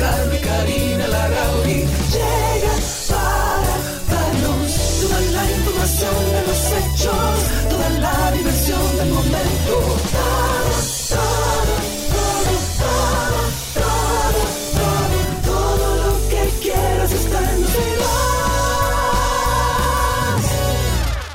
Y Karina Larrauri llegan para darnos toda la información de los hechos, toda la diversión del momento.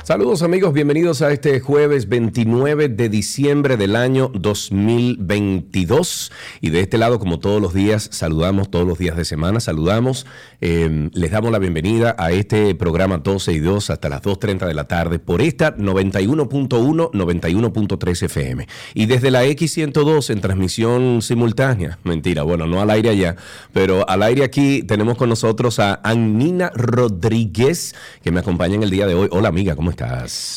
Saludos amigos, bienvenidos a este jueves 29 de diciembre del año 2022. Y de este lado, como todos los días, saludamos todos los días de semana, saludamos, eh, les damos la bienvenida a este programa 12 y 2 hasta las 2.30 de la tarde por esta 91.1, 91.3 FM. Y desde la X102 en transmisión simultánea, mentira, bueno, no al aire allá, pero al aire aquí tenemos con nosotros a Annina Rodríguez, que me acompaña en el día de hoy. Hola amiga, ¿cómo estás?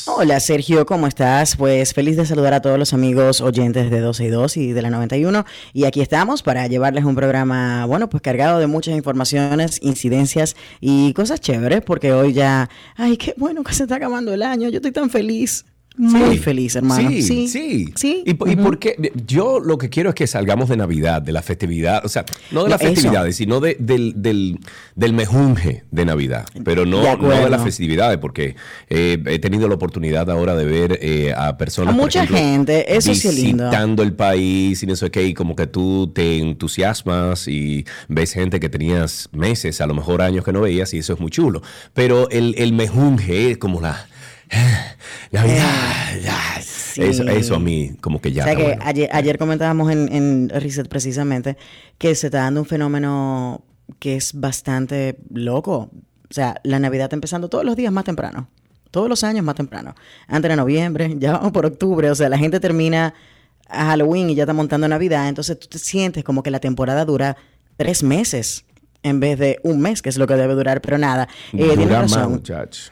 Hola Sergio, ¿cómo estás? Pues feliz de saludar a todos los amigos oyentes de 12 y 2 y de la 91. Y aquí estamos para llevarles un programa, bueno, pues cargado de muchas informaciones, incidencias y cosas chéveres, porque hoy ya, ay, qué bueno que se está acabando el año, yo estoy tan feliz. Muy feliz, hermano. Sí, Sí, sí. sí. ¿Y, po- y por qué? Yo lo que quiero es que salgamos de Navidad, de la festividad, o sea, no de las Eso. festividades, sino de- del, del, del mejunje de Navidad, pero no, De no de las festividades, porque eh, he tenido la oportunidad ahora de ver eh, a personas. A mucha ejemplo, gente, eso sí es lindo. Visitando el país y no sé qué, y como que tú te entusiasmas y ves gente que tenías meses, a lo mejor años que no veías, y eso es muy chulo. Pero el, el mejunje es como la. Navidad, sí. Eso, eso a mí como que ya o sea que bueno. ayer, ayer comentábamos en, en Reset precisamente que se está dando un fenómeno que es bastante loco. O sea, la Navidad está empezando todos los días más temprano. Todos los años más temprano. Antes de noviembre, ya vamos por octubre. O sea, la gente termina a Halloween y ya está montando Navidad. Entonces tú te sientes como que la temporada dura tres meses en vez de un mes, que es lo que debe durar. Pero nada, eh, Dura razón.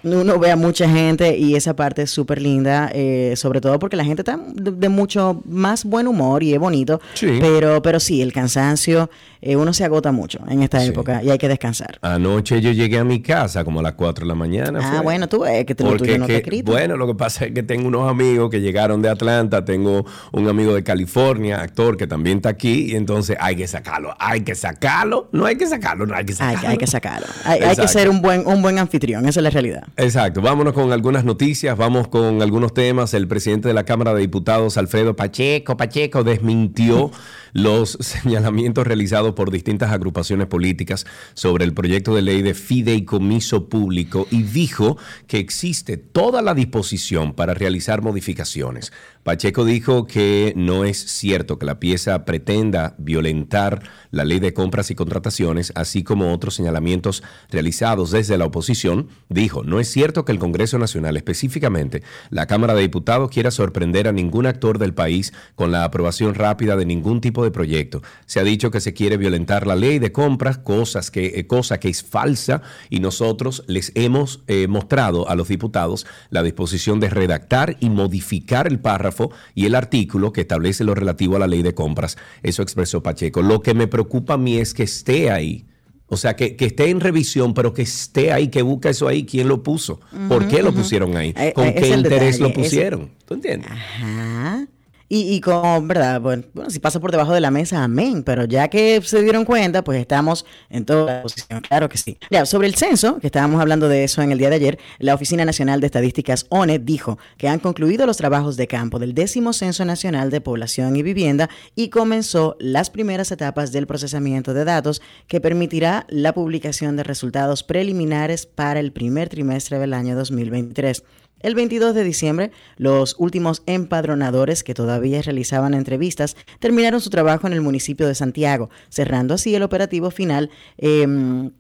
Uno ve a mucha gente y esa parte es súper linda, eh, sobre todo porque la gente está de, de mucho más buen humor y es bonito. Sí. Pero, pero sí, el cansancio, eh, uno se agota mucho en esta Sí. época y hay que descansar. Anoche yo llegué a mi casa como a las 4 de la mañana. Ah, fue. bueno, tú ves que te lo Porque tuyo no que- te escrito. Bueno, lo que pasa es que tengo unos amigos que llegaron de Atlanta, tengo un amigo de California, actor que también está aquí, y entonces hay que sacarlo, hay que sacarlo, no hay que sacarlo, no hay que sacarlo. hay que sacarlo. Hay, hay que Exacto. ser un buen, un buen anfitrión, esa es la realidad. Exacto, vámonos con algunas noticias, vamos con algunos temas. El presidente de la Cámara de Diputados, Alfredo Pacheco, Pacheco, desmintió los señalamientos realizados por distintas agrupaciones políticas sobre el proyecto de ley de fideicomiso público y dijo que existe toda la disposición para realizar modificaciones. Pacheco dijo que no es cierto que la pieza pretenda violentar la ley de compras y contrataciones, así como otros señalamientos realizados desde la oposición. Dijo, no es cierto que el Congreso Nacional, específicamente la Cámara de Diputados, quiera sorprender a ningún actor del país con la aprobación rápida de ningún tipo de proyecto. Se ha dicho que se quiere violentar la ley de compras, cosas que, eh, cosa que es falsa, y nosotros les hemos eh, mostrado a los diputados la disposición de redactar y modificar el párrafo y el artículo que establece lo relativo a la ley de compras. Eso expresó Pacheco. Lo que me preocupa a mí es que esté ahí. O sea, que, que esté en revisión, pero que esté ahí, que busca eso ahí, quién lo puso, por qué lo pusieron ahí, Eh, con eh, es qué interés lo es- pusieron. ¿Tú entiendes? Ajá. Y, y con, ¿verdad? Bueno, bueno, si pasa por debajo de la mesa, amén. Pero ya que se dieron cuenta, pues estamos en toda la posición. Claro que sí. Ya, sobre el censo, que estábamos hablando de eso en el día de ayer, la Oficina Nacional de Estadísticas, ONE, dijo que han concluido los trabajos de campo del décimo Censo Nacional de Población y Vivienda y comenzó las primeras etapas del procesamiento de datos que permitirá la publicación de resultados preliminares para el primer trimestre del año 2023. El 22 de diciembre, los últimos empadronadores que todavía realizaban entrevistas terminaron su trabajo en el municipio de Santiago, cerrando así el operativo final. em,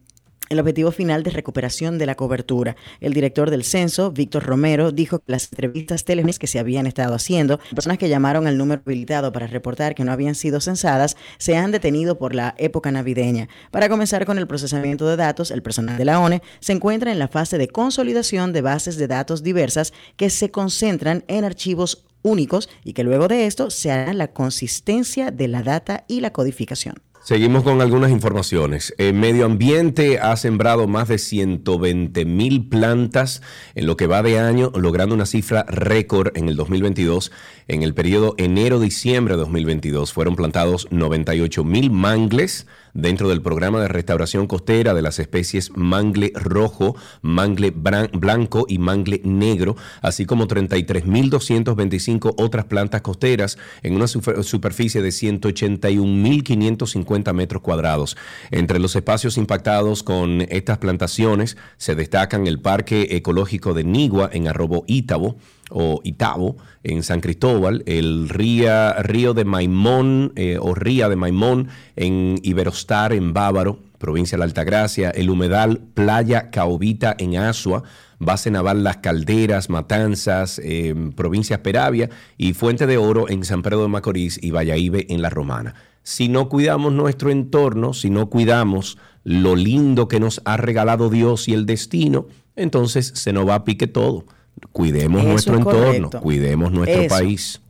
el objetivo final de recuperación de la cobertura. El director del censo, Víctor Romero, dijo que las entrevistas telefónicas que se habían estado haciendo, personas que llamaron al número habilitado para reportar que no habían sido censadas, se han detenido por la época navideña. Para comenzar con el procesamiento de datos, el personal de la ONE se encuentra en la fase de consolidación de bases de datos diversas que se concentran en archivos únicos y que luego de esto se hará la consistencia de la data y la codificación. Seguimos con algunas informaciones. El medio ambiente ha sembrado más de 120 mil plantas en lo que va de año, logrando una cifra récord en el 2022. En el periodo enero-diciembre de 2022 fueron plantados 98 mil mangles dentro del programa de restauración costera de las especies mangle rojo, mangle blanco y mangle negro, así como 33.225 otras plantas costeras en una superficie de 181.550 metros cuadrados. Entre los espacios impactados con estas plantaciones se destacan el Parque Ecológico de Nigua en Arrobo Ítabo, o Itabo en San Cristóbal, el río de Maimón eh, o Ría de Maimón en Iberostar en Bávaro, provincia de la Altagracia, el humedal Playa Caobita en Asua, base naval Las Calderas, Matanzas, eh, provincia Peravia y Fuente de Oro en San Pedro de Macorís y Valladolid en La Romana. Si no cuidamos nuestro entorno, si no cuidamos lo lindo que nos ha regalado Dios y el destino, entonces se nos va a pique todo. Cuidemos nuestro entorno, cuidemos nuestro país.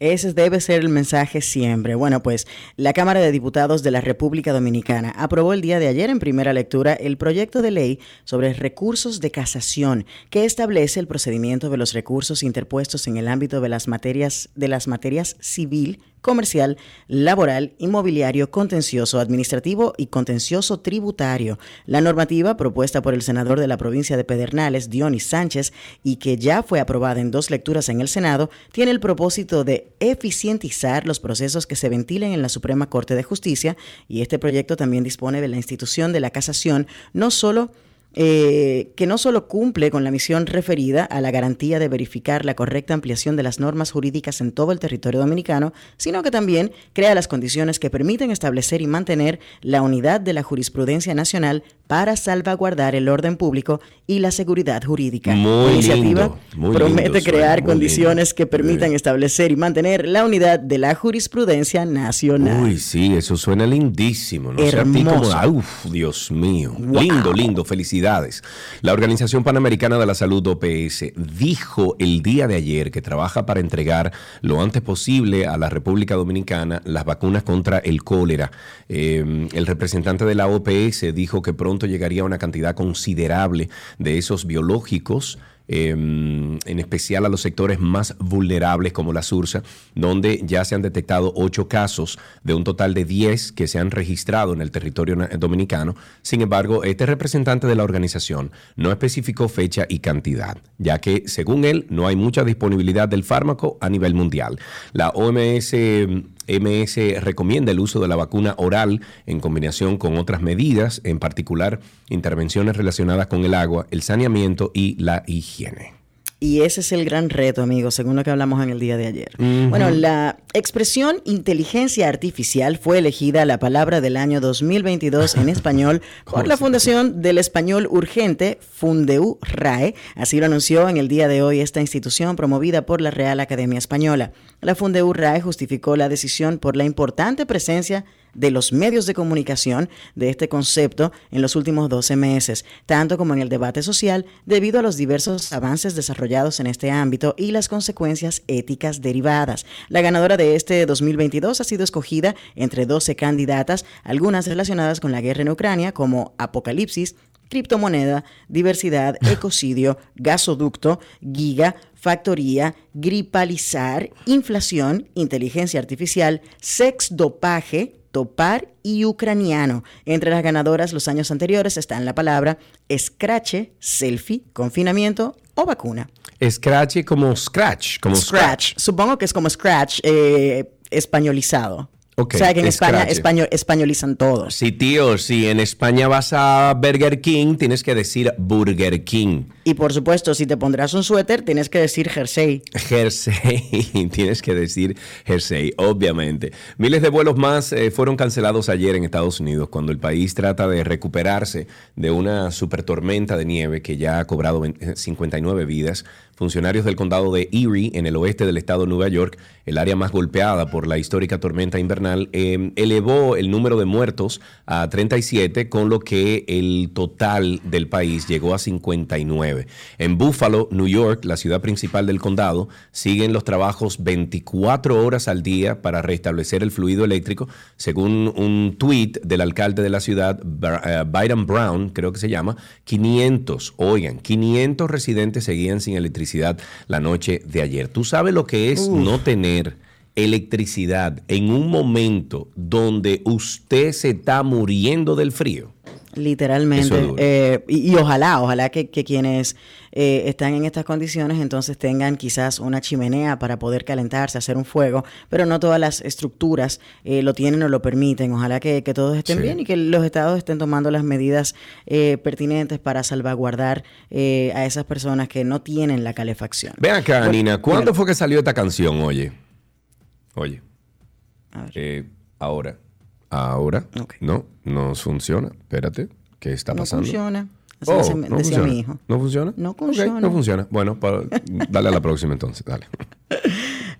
Ese debe ser el mensaje siempre. Bueno, pues la Cámara de Diputados de la República Dominicana aprobó el día de ayer en primera lectura el proyecto de ley sobre recursos de casación que establece el procedimiento de los recursos interpuestos en el ámbito de las materias de las materias civil, comercial, laboral, inmobiliario, contencioso, administrativo y contencioso tributario. La normativa propuesta por el senador de la provincia de Pedernales, Dionis Sánchez, y que ya fue aprobada en dos lecturas en el Senado, tiene el propósito de eficientizar los procesos que se ventilen en la Suprema Corte de Justicia y este proyecto también dispone de la institución de la casación no solo eh, que no solo cumple con la misión referida a la garantía de verificar la correcta ampliación de las normas jurídicas en todo el territorio dominicano, sino que también crea las condiciones que permiten establecer y mantener la unidad de la jurisprudencia nacional para salvaguardar el orden público y la seguridad jurídica. la iniciativa promete crear condiciones que permitan establecer y mantener la unidad de la jurisprudencia nacional. Uy, sí, eso suena lindísimo. ¿no? uf, Dios mío. Lindo, lindo, La Organización Panamericana de la Salud, OPS, dijo el día de ayer que trabaja para entregar lo antes posible a la República Dominicana las vacunas contra el cólera. Eh, el representante de la OPS dijo que pronto llegaría una cantidad considerable de esos biológicos em, en especial a los sectores más vulnerables como la Sursa, donde ya se han detectado ocho casos de un total de diez que se han registrado en el territorio dominicano. Sin embargo, este representante de la organización no especificó fecha y cantidad, ya que, según él, no hay mucha disponibilidad del fármaco a nivel mundial. La OMS MS recomienda el uso de la vacuna oral en combinación con otras medidas, en particular intervenciones relacionadas con el agua, el saneamiento y la higiene. Y ese es el gran reto, amigos, según lo que hablamos en el día de ayer. Bueno, la expresión inteligencia artificial fue elegida la palabra del año 2022 en español por la Fundación del Español Urgente, Fundeu RAE. Así lo anunció en el día de hoy esta institución promovida por la Real Academia Española. La Fundeu RAE justificó la decisión por la importante presencia de los medios de comunicación de este concepto en los últimos 12 meses, tanto como en el debate social, debido a los diversos avances desarrollados en este ámbito y las consecuencias éticas derivadas. La ganadora de este 2022 ha sido escogida entre 12 candidatas, algunas relacionadas con la guerra en Ucrania, como Apocalipsis, criptomoneda, diversidad, ecocidio, gasoducto, giga, factoría, gripalizar, inflación, inteligencia artificial, sex dopaje, topar y ucraniano. Entre las ganadoras los años anteriores están la palabra scratch, selfie, confinamiento o vacuna. Scratch como scratch, como scratch. Supongo que es como scratch eh, españolizado. Ok, o sea que en España español, españolizan todos. Sí, tío, si en España vas a Burger King, tienes que decir Burger King. Y por supuesto, si te pondrás un suéter, tienes que decir jersey. Jersey, tienes que decir jersey, obviamente. Miles de vuelos más eh, fueron cancelados ayer en Estados Unidos cuando el país trata de recuperarse de una super tormenta de nieve que ya ha cobrado 20 59 vidas. Funcionarios del condado de Erie, en el oeste del estado de Nueva York, el área más golpeada por la histórica tormenta invernal, eh, elevó el número de muertos a 37, con lo que el total del país llegó a 59. En Buffalo, New York, la ciudad principal del condado, siguen los trabajos 24 horas al día para restablecer el fluido eléctrico, según un tweet del alcalde de la ciudad, eh, Byron Brown, creo que se llama, 500, oigan, 500 residentes seguían sin electricidad la noche de ayer. ¿Tú sabes lo que es no tener electricidad en un momento donde usted se está muriendo del frío? Literalmente. es. Eh, y, y ojalá, ojalá que, que quienes eh, están en estas condiciones entonces tengan quizás una chimenea para poder calentarse, hacer un fuego, pero no todas las estructuras eh, lo tienen o lo permiten. Ojalá que, que todos estén Sí. bien y que los estados estén tomando las medidas eh, pertinentes para salvaguardar a esas personas que no tienen la calefacción. Ven acá, Bueno, Nina, ¿cuándo fue que salió esta canción? Oye, oye, ahora, ahora, no, no funciona. Espérate, ¿qué está No pasando? funciona. Así Oh, no decía funciona. mi hijo. ¿No funciona? No funciona. no funciona. Bueno, dale a la próxima entonces, dale.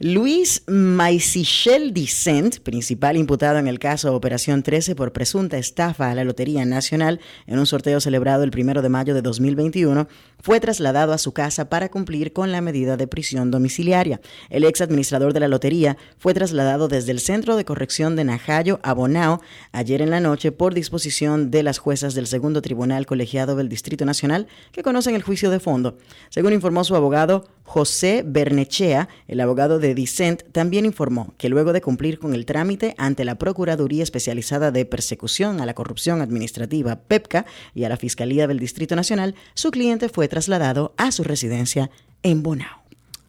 Luis Maisichel Dicent, principal imputado en el caso Operación 13 por presunta estafa a la Lotería Nacional en un sorteo celebrado el 1 de mayo de 2021, fue trasladado a su casa para cumplir con la medida de prisión domiciliaria. El ex administrador de la lotería fue trasladado desde el Centro de Corrección de Najayo a Bonao ayer en la noche por disposición de las juezas del Segundo Tribunal Colegiado del Distrito Nacional que conocen el juicio de fondo. Según informó su abogado José Bernechea, el abogado de Dicent también informó que luego de cumplir con el trámite ante la Procuraduría Especializada de Persecución a la Corrupción Administrativa, PEPCA, y a la Fiscalía del Distrito Nacional, su cliente fue trasladado a su residencia en Bonao.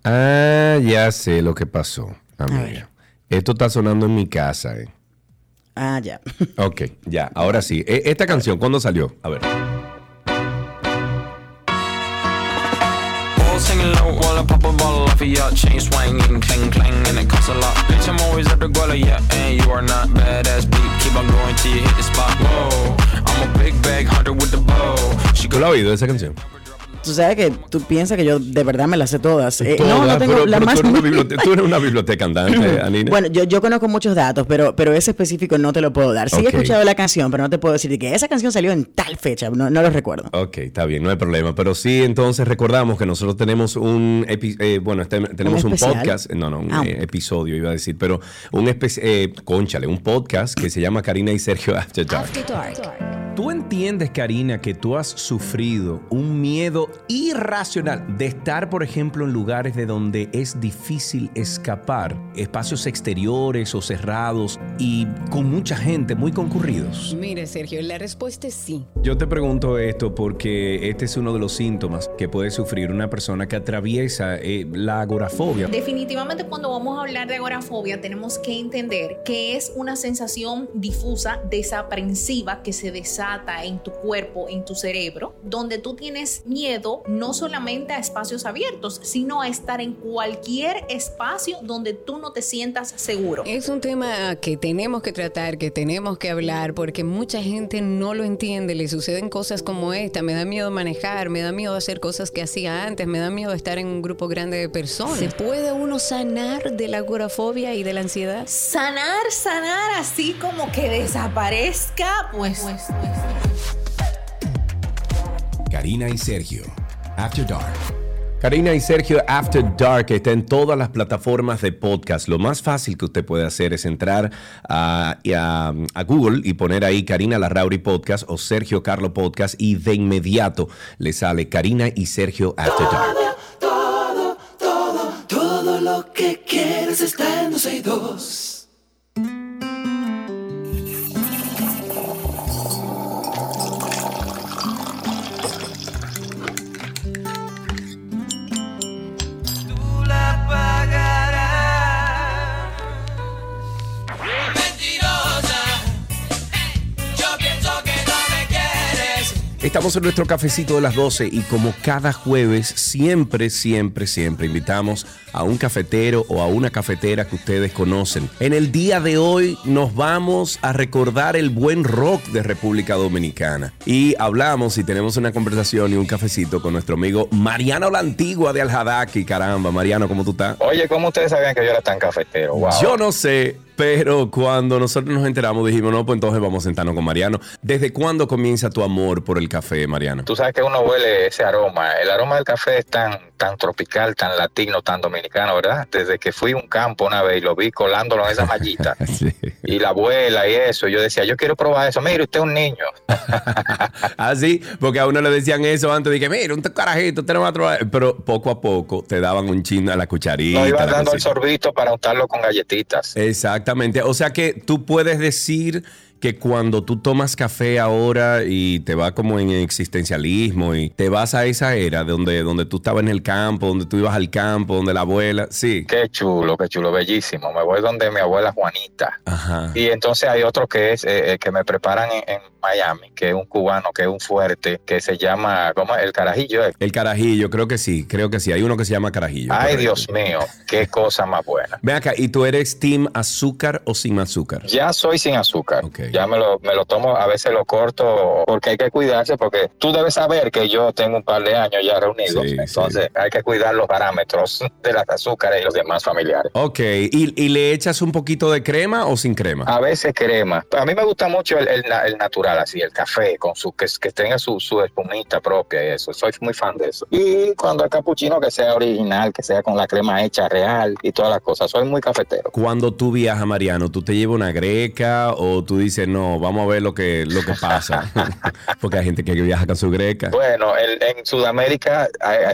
Ah, ya sé lo que pasó, amiga. Esto está sonando en mi casa, ¿eh? Ah, ya. Ok, ya, ahora sí. E- Esta canción, ¿cuándo salió? A ver. All singing low while I pop a bottle off of your chain swinging, clang clang, and it costs a lot. Bitch, I'm always at the guala, yeah, and you are not badass beat. Keep on going till you hit the spot. Whoa, I'm a big bag hunter with the bow. She ¿Tú la oído esa canción? Tú sabes que tú piensas que yo de verdad me las sé todas. Eh, no, no tengo pero- la pero más tú, eres una biblioteca, tú eres una biblioteca andante, Anina. Bueno, yo, yo conozco muchos datos, pero, pero ese específico no te lo puedo dar. Sí he escuchado la canción, pero no te puedo decir que esa canción salió en tal fecha. No, no lo recuerdo. Ok, está bien, no hay problema. Pero sí, entonces recordamos que nosotros tenemos un, epi- eh, bueno, este- tenemos un, podcast, no, no, un Ah. eh, episodio iba a decir, pero un especie, eh, conchale, un podcast que se llama Karina y Sergio After Dark. After Dark. ¿Tú entiendes, Karina, que tú has sufrido un miedo irracional de estar, por ejemplo, en lugares de donde es difícil escapar, espacios exteriores o cerrados y con mucha gente, muy concurridos? Mire, Sergio, la respuesta es sí. Yo te pregunto esto porque este es uno de los síntomas que puede sufrir una persona que atraviesa eh, la agorafobia. Definitivamente cuando vamos a hablar de agorafobia tenemos que entender que es una sensación difusa, desaprensiva que se desata en tu cuerpo, en tu cerebro, donde tú tienes miedo no solamente a espacios abiertos, sino a estar en cualquier espacio donde tú no te sientas seguro. Es un tema que tenemos que tratar, que tenemos que hablar, porque mucha gente no lo entiende. Le suceden cosas como esta. Me da miedo manejar, me da miedo hacer cosas que hacía antes, me da miedo estar en un grupo grande de personas. ¿Se puede uno sanar de la agorafobia y de la ansiedad? Sanar, sanar así como que desaparezca, pues, pues, pues. Karina y Sergio. After Dark. Karina y Sergio After Dark está en todas las plataformas de podcast. Lo más fácil que usted puede hacer es entrar a, y a- a Google y poner ahí Karina Larrauri Podcast o Sergio Carlo Podcast y de inmediato le sale Karina y Sergio After Dark. Todo, todo, todo lo que quieres está en 12 y 2. Estamos en nuestro cafecito de las 12 y como cada jueves, siempre, siempre, siempre invitamos a un cafetero o a una cafetera que ustedes conocen. En el día de hoy nos vamos a recordar el buen rock de República Dominicana. Y hablamos y tenemos una conversación y un cafecito con nuestro amigo Mariano la Antigua de Aljadaki. Caramba, Mariano, ¿cómo tú estás? Oye, ¿cómo ustedes sabían que yo era tan cafetero? Wow. Yo no sé, pero cuando nosotros nos enteramos dijimos, no, pues entonces vamos a sentarnos con Mariano. ¿Desde cuándo comienza tu amor por el café, Mariano? Tú sabes que uno huele ese aroma. El aroma del café es tan, tan tropical, tan latino, tan dominicano, ¿verdad? Desde que fui a un campo una vez y lo vi colándolo en esa mallita. Sí. Y la abuela y eso, yo decía, yo quiero probar eso. Mire, usted es un niño. Ah, sí, porque a uno le decían eso antes de que, mira, un carajito, usted no va a probar. Pero poco a poco te daban un chin a la cucharita. No iba la dando el cosita. sorbito para untarlo con galletitas. Exactamente. O sea que tú puedes decir que cuando tú tomas café ahora y te va como en existencialismo y te vas a esa era donde, donde tú estabas en el campo, donde tú ibas al campo, donde la abuela, sí. Qué chulo, qué chulo, bellísimo. Me voy donde mi abuela Juanita. Ajá. Y entonces hay otro que es eh, eh, que me preparan en, en Miami, que es un cubano, que es un fuerte, que se llama, ¿cómo es? El carajillo. eh. El carajillo, creo que sí, creo que sí. Hay uno que se llama carajillo. Ay. Dios mío, qué cosa más buena. Ven acá, ¿y tú eres team azúcar o sin azúcar? Ya soy sin azúcar. Ok. Ya me lo, me lo tomo, a veces lo corto porque hay que cuidarse, porque tú debes saber que yo tengo un par de años ya reunidos, Sí, entonces hay que cuidar los parámetros de las azúcares y los demás familiares. Ok, ¿Y, y le echas un poquito de crema o sin crema? A veces crema. A mí me gusta mucho el, el na- el natural, así, el café, con su que, que tenga su, su espumita propia y eso. Soy muy fan de eso. Y cuando el capuchino que sea original, que sea con la crema hecha real y todas las cosas. Soy muy cafetero. Cuando tú viajas, Mariano, ¿tú te llevas una greca o tú dices, no, vamos a ver lo que, lo que pasa? Porque hay gente que viaja con su greca. Bueno, el- en Sudamérica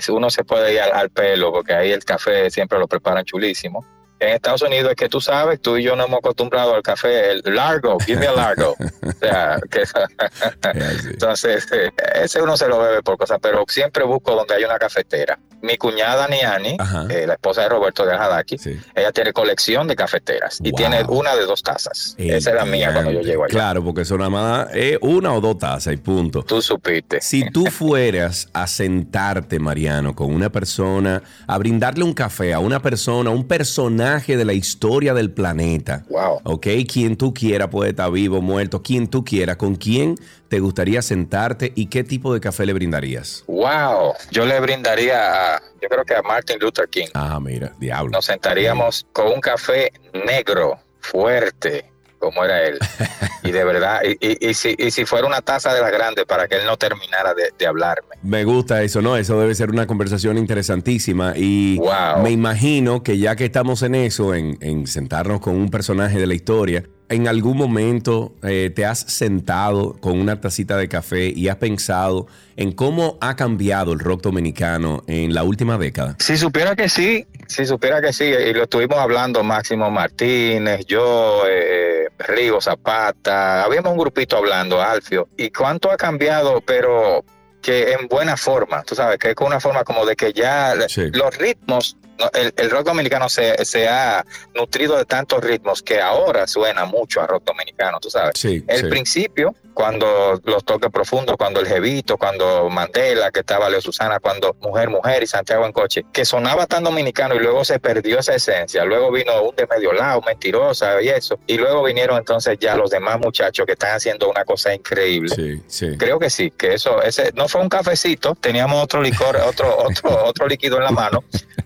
uno se puede ir al, al pelo porque ahí el café siempre lo preparan chulísimo. En Estados Unidos es que tú sabes, tú y yo no hemos acostumbrado al café, el largo, give me a largo. o sea, que, entonces, eh, ese uno se lo bebe por cosas, pero siempre busco donde hay una cafetera. Mi cuñada Niani, eh, la esposa de Roberto de Ajadaki, Sí. ella tiene colección de cafeteras y tiene una de dos tazas. Esa es la mía cuando yo llego allá. Claro, porque eso nada más es una o dos tazas y punto. Tú supiste. Si tú fueras a sentarte, Mariano, con una persona, a brindarle un café a una persona, un personaje de la historia del planeta, Wow. ¿ok? Quien tú quieras, puede estar vivo, muerto, quien tú quieras, ¿con quién te gustaría sentarte y qué tipo de café le brindarías? Wow, yo le brindaría a, yo creo que a Martin Luther King. Ah, mira, diablo. Nos sentaríamos con un café negro, fuerte, como era él. Y de verdad, y, y- y si, y si fuera una taza de las grandes para que él no terminara de, de hablarme. Me gusta eso, ¿no? Eso debe ser una conversación interesantísima y Wow. me imagino que ya que estamos en eso, en, en sentarnos con un personaje de la historia, en algún momento eh, te has sentado con una tacita de café y has pensado en cómo ha cambiado el rock dominicano en la última década. Si supiera que sí, si supiera que sí, y lo estuvimos hablando Máximo Martínez, yo, eh, Rigo Zapata, habíamos un grupito hablando, Alfio, y cuánto ha cambiado, pero que en buena forma, tú sabes, que es con una forma como de que ya Sí. los ritmos, el, el rock dominicano se, se ha nutrido de tantos ritmos que ahora suena mucho a rock dominicano, tú sabes. Sí, El sí. principio, cuando los toques profundos, cuando el Jevito, cuando Mandela, que estaba Leo Susana, cuando Mujer, Mujer y Santiago en coche, que sonaba tan dominicano y luego se perdió esa esencia. Luego vino un de medio lado, mentirosa y eso. Y luego vinieron entonces ya los demás muchachos que están haciendo una cosa increíble. Sí, sí. Creo que sí, que eso, ese no fue un cafecito, teníamos otro licor, otro, otro, otro líquido en la mano,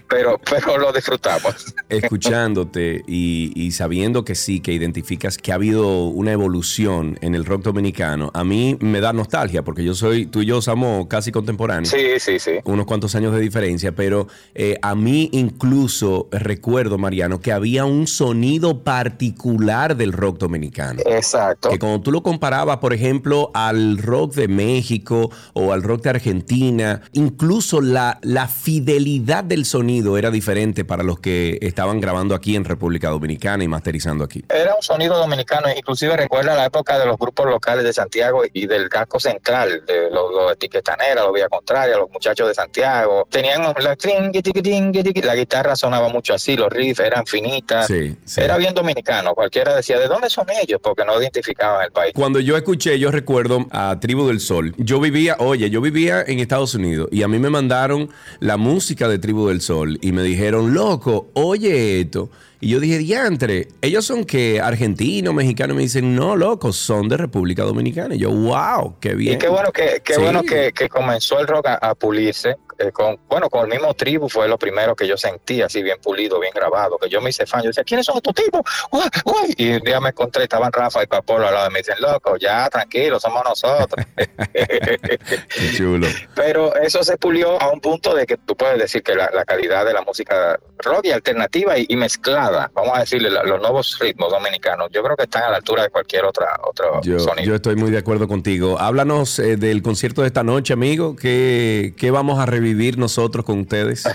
pero, pero lo disfrutamos. escuchándote y, y sabiendo que sí, que identificas que ha habido una evolución en el rock dominicano, a mí me da nostalgia porque yo soy, tú y yo somos casi contemporáneos. Sí, sí, sí. unos cuantos años de diferencia, pero eh, a mí incluso recuerdo, Mariano, que había un sonido particular del rock dominicano. Exacto. Que cuando tú lo comparabas, por ejemplo, al rock de México o al rock de Argentina, incluso la, la fidelidad del sonido sonido era diferente para los que estaban grabando aquí en República Dominicana y masterizando aquí? Era un sonido dominicano, inclusive recuerda la época de los grupos locales de Santiago y del casco central, de los, los etiquetaneras, los Vía Contraria, los muchachos de Santiago. Tenían la, la guitarra sonaba mucho así, los riffs eran finitas. Sí, sí. Era bien dominicano. Cualquiera decía, ¿de dónde son ellos? Porque no identificaban el país. Cuando yo escuché, yo recuerdo a Tribu del Sol. Yo vivía, oye, yo vivía en Estados Unidos y a mí me mandaron la música de Tribu del Sol y me dijeron, loco, oye esto. Y yo dije, diantre, ellos son que argentinos, mexicanos. Me dicen, no, loco, son de República Dominicana. Y yo, wow, qué bien. Y qué bueno que, qué Sí. bueno que, que comenzó el rock a, a pulirse. eh, con, bueno, con el mismo tribu fue lo primero que yo sentí, así bien pulido, bien grabado, que yo me hice fan. Yo decía, ¿quiénes son estos tipos? Uy, uy. Y un día me encontré, estaban Rafa y Papolo al lado de mí. Me dicen, loco, ya, tranquilo, somos nosotros. Qué chulo. Pero eso se pulió a un punto de que tú puedes decir que la, la calidad de la música rock y alternativa y, y mezclada, vamos a decirle, los nuevos ritmos dominicanos, yo creo que están a la altura de cualquier otra otro Yo, sonido. yo estoy muy de acuerdo contigo. Háblanos eh, del concierto de esta noche, amigo. ¿Qué, qué vamos a revivir nosotros con ustedes?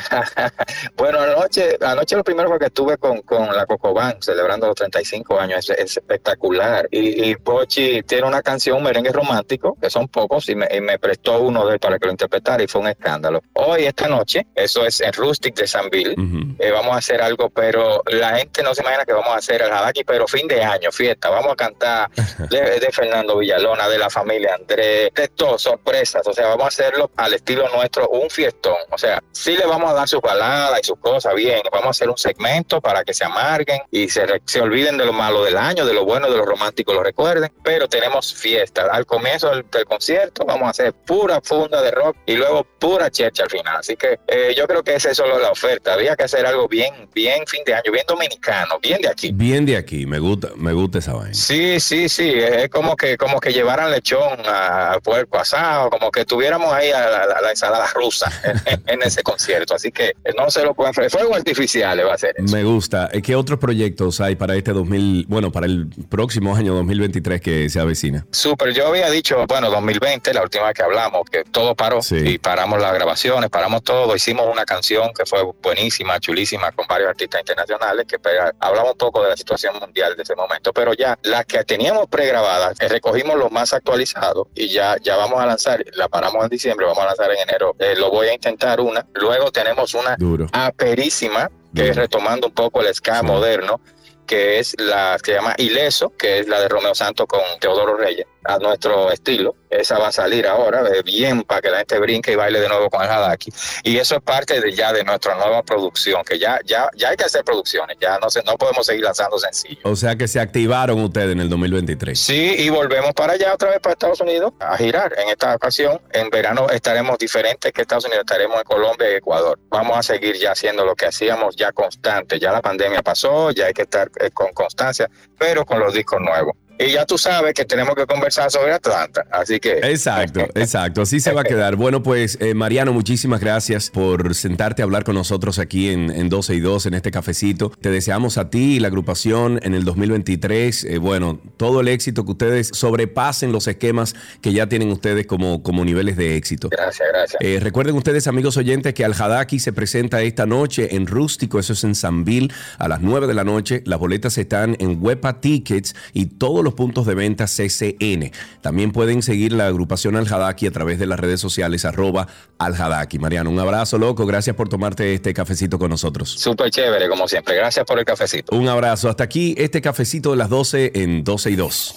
Bueno, anoche, anoche lo primero fue que estuve con, con la Cocobán celebrando los 35 años, es, es espectacular. Y, y Pochi tiene una canción, un merengue romántico, que son pocos, y me, y me prestó uno de él para que lo interpretara y fue un escándalo. Hoy, esta noche, eso es en Rustic de Sanville, Ujú. eh, vamos a hacer algo, pero la gente no se imagina que vamos a hacer el Hadaki, pero fin de año, fiesta. Vamos a cantar de, de Fernando Villalona, de la familia Andrés, de todo, sorpresas. O sea, vamos a hacerlo al estilo nuestro, un fiestón. O sea, sí le vamos a dar sus baladas y sus cosas bien. Vamos a hacer un segmento para que se amarguen y se, se olviden de lo malo del año, de lo bueno, de lo romántico, lo recuerden. Pero tenemos fiesta. Al comienzo del, del concierto vamos a hacer pura funda de rock y luego pura checha al final. Así que eh, yo creo que esa es solo la oferta. Había que hacer algo bien, bien fin de año, bien dominicano, bien de aquí. Bien de aquí, me gusta, me gusta esa vaina. Sí, sí, sí, es como que como que llevaran lechón a puerco asado, como que tuviéramos ahí a la, la- la ensalada rusa en, en ese concierto, así que no se lo pueden fuego artificial va a ser eso. Me gusta. Eh, ¿Qué otros proyectos hay para este 2000, bueno, para el próximo año 2023 que se avecina? Súper, yo había dicho, bueno, 2020, la última vez que hablamos, que todo paró Sí. y paramos las grabaciones, paramos todo, hicimos una canción que fue buenísima, chulísima, con varios artistas internacionales que pega- hablaba un poco de la situación mundial de ese momento, pero ya las que teníamos pregrabadas, eh, recogimos los más actualizados y ya, ya vamos a lanzar, la paramos en diciembre, vamos a lanzar en enero, Eh, lo voy a intentar una, luego tenemos una Duro. aperísima, que Duro. es retomando un poco el ska Sí. moderno, que es la que se llama Ileso, que es la de Romeo Santos con Teodoro Reyes, a nuestro estilo. Esa va a salir ahora, eh, bien para que la gente brinque y baile de nuevo con el Hadaki. Y eso es parte de ya de nuestra nueva producción, que ya, ya, ya hay que hacer producciones, ya no, se, no podemos seguir lanzando sencillos. O sea que se activaron ustedes en el 2023. Sí, y volvemos para allá otra vez para Estados Unidos a girar. En esta ocasión, en verano estaremos diferentes que Estados Unidos, estaremos en Colombia y Ecuador. Vamos a seguir ya haciendo lo que hacíamos ya constante. Ya la pandemia pasó, ya hay que estar eh, con constancia, pero con los discos nuevos. Y ya tú sabes que tenemos que conversar sobre Atlanta, así que... Exacto, exacto. Así se va a quedar. Bueno, pues eh, Mariano, muchísimas gracias por sentarte a hablar con nosotros aquí en, en 12 y 2 en este cafecito. Te deseamos a ti y la agrupación en el 2023. eh, bueno, todo el éxito que ustedes sobrepasen los esquemas que ya tienen ustedes como, como niveles de éxito. Gracias, gracias. Eh, recuerden ustedes, amigos oyentes, que Al Hadaki se presenta esta noche en Rústico, eso es en Sanville, a las 9 de la noche. Las boletas están en Huepa Tickets y todos los puntos de venta CCN. También pueden seguir la agrupación Al Hadaki a través de las redes sociales, arroba Al Hadaki. Mariano, un abrazo, loco. Gracias por tomarte este cafecito con nosotros. Súper chévere, como siempre. Gracias por el cafecito. Un abrazo. Hasta aquí este cafecito de las 12 en 12 y 2.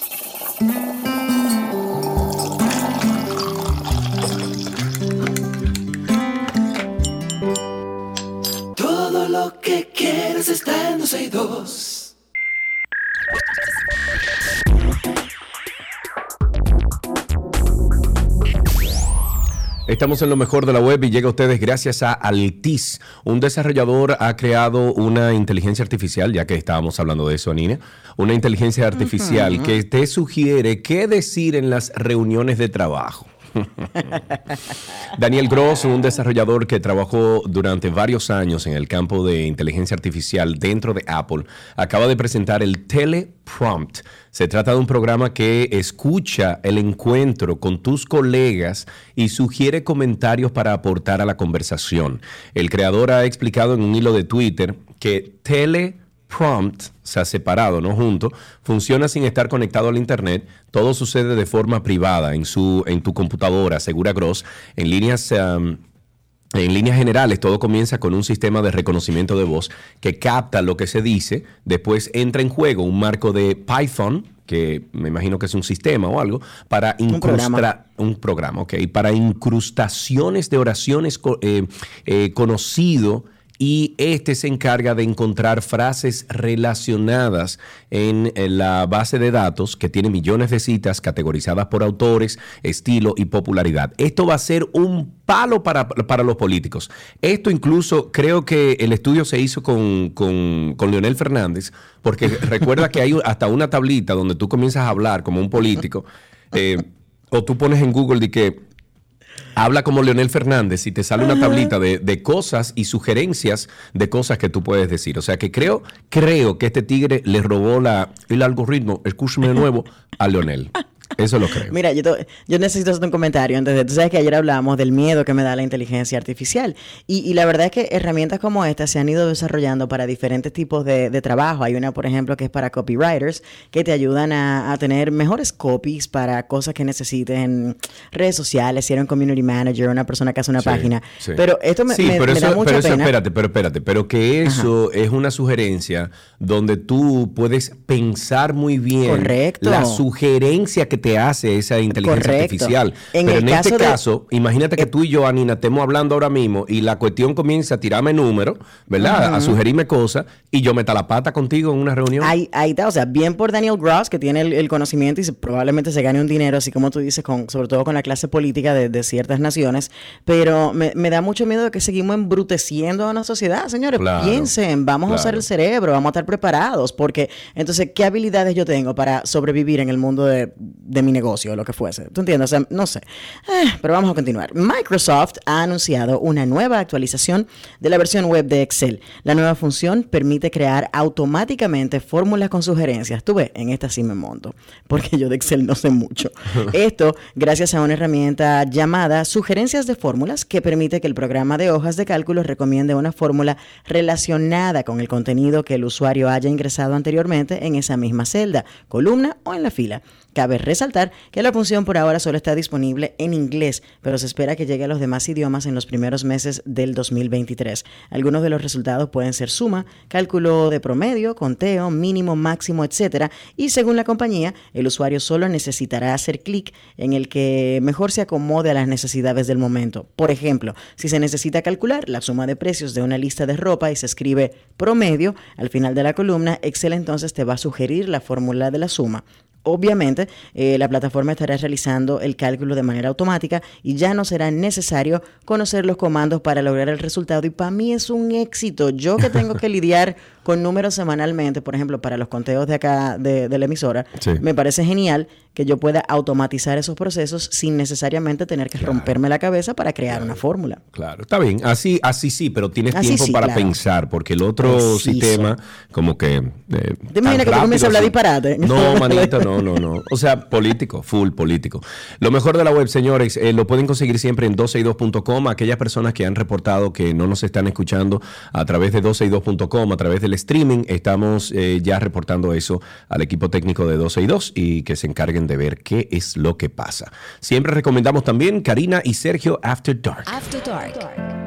Todo lo que quieres está en 12 y 2. Estamos en lo mejor de la web y llega a ustedes gracias a Altis. Un desarrollador ha creado una inteligencia artificial, ya que estábamos hablando de eso, Nina. Una inteligencia artificial que te sugiere qué decir en las reuniones de trabajo. Daniel Gross, un desarrollador que trabajó durante varios años en el campo de inteligencia artificial dentro de Apple, acaba de presentar el Teleprompt. Se trata de un programa que escucha el encuentro con tus colegas y sugiere comentarios para aportar a la conversación. El creador ha explicado en un hilo de Twitter que Teleprompt prompt, o sea, separado, no junto, funciona sin estar conectado al internet. Todo sucede de forma privada en su en tu computadora, asegura Gross. En líneas um, en líneas generales, todo comienza con un sistema de reconocimiento de voz que capta lo que se dice, después entra en juego un marco de Python, que me imagino que es un sistema o algo, para incrustar un programa, ok, para incrustaciones de oraciones eh, eh, conocido y este se encarga de encontrar frases relacionadas en, la base de datos que tiene millones de citas categorizadas por autores, estilo y popularidad. Esto va a ser un palo para, los políticos. Esto incluso creo que el estudio se hizo con, con, Leonel Fernández, porque recuerda que hay hasta una tablita donde tú comienzas a hablar como un político, eh, o tú pones en Google de que habla como Leonel Fernández y te sale una tablita de, cosas y sugerencias de cosas que tú puedes decir. O sea que creo, creo que este tigre le robó la, el algoritmo, escúchame de nuevo, a Leonel. Eso lo creo. Mira, yo, yo necesito hacer un comentario. Entonces, tú sabes que ayer hablábamos del miedo que me da la inteligencia artificial. Y, la verdad es que herramientas como esta se han ido desarrollando para diferentes tipos de, trabajo. Hay una, por ejemplo, que es para copywriters, que te ayudan a, tener mejores copies para cosas que necesiten en redes sociales, si eres un community manager, una persona que hace una página. Pero esto me, sí, pero eso, pero eso, espérate, pero espérate, pero que eso es una sugerencia donde tú puedes pensar muy bien la sugerencia que te hace esa inteligencia artificial. Pero en este caso, imagínate que tú y yo, Anina, estemos hablando ahora mismo y la cuestión comienza a tirarme números, ¿verdad? A sugerirme cosas y yo meta la pata contigo en una reunión. Ahí, ahí está, o sea, bien por Daniel Gross, que tiene el, conocimiento y probablemente se gane un dinero, así como tú dices, con, sobre todo con la clase política de, ciertas naciones, pero me, da mucho miedo de que seguimos embruteciendo a una sociedad, señores. Piensen, vamos a usar el cerebro, vamos a estar preparados, porque entonces, ¿qué habilidades yo tengo para sobrevivir en el mundo de, de mi negocio o lo que fuese. ¿Tú entiendes? no sé. Eh, pero vamos a continuar. Microsoft ha anunciado una nueva actualización de la versión web de Excel. La nueva función permite crear automáticamente fórmulas con sugerencias. Tú ves, en esta sí me monto, porque yo de Excel no sé mucho. Esto gracias a una herramienta llamada Sugerencias de Fórmulas que permite que el programa de hojas de cálculo recomiende una fórmula relacionada con el contenido que el usuario haya ingresado anteriormente en esa misma celda, columna o en la fila. Cabe resaltar que la función por ahora solo está disponible en inglés, pero se espera que llegue a los demás idiomas en los primeros meses del 2023. Algunos de los resultados pueden ser suma, cálculo de promedio, conteo, mínimo, máximo, etc. Y según la compañía, el usuario solo necesitará hacer clic en el que mejor se acomode a las necesidades del momento. Por ejemplo, si se necesita calcular la suma de precios de una lista de ropa y se escribe promedio al final de la columna, Excel entonces te va a sugerir la fórmula de la suma. Obviamente, eh, la plataforma estará realizando el cálculo de manera automática y ya no será necesario conocer los comandos para lograr el resultado. Y para mí es un éxito. Yo que tengo que lidiar con números semanalmente, por ejemplo, para los conteos de acá de, la emisora, me parece genial que yo pueda automatizar esos procesos sin necesariamente tener que romperme la cabeza para crear una fórmula. Claro, está bien, así, así sí, pero tienes tiempo para pensar, porque el otro sistema, como que. Eh, ¿Te imaginas que tú comienzas a hablar disparate? No, manito, no, no, no. O sea, político, full político. Lo mejor de la web, señores, eh, lo pueden conseguir siempre en 12y2.com. Aquellas personas que han reportado que no nos están escuchando a través de 12y2.com, a través del streaming. Estamos eh, ya reportando eso al equipo técnico de 12 y 2 y que se encarguen de ver qué es lo que pasa. Siempre recomendamos también Karina y Sergio After Dark. After Dark.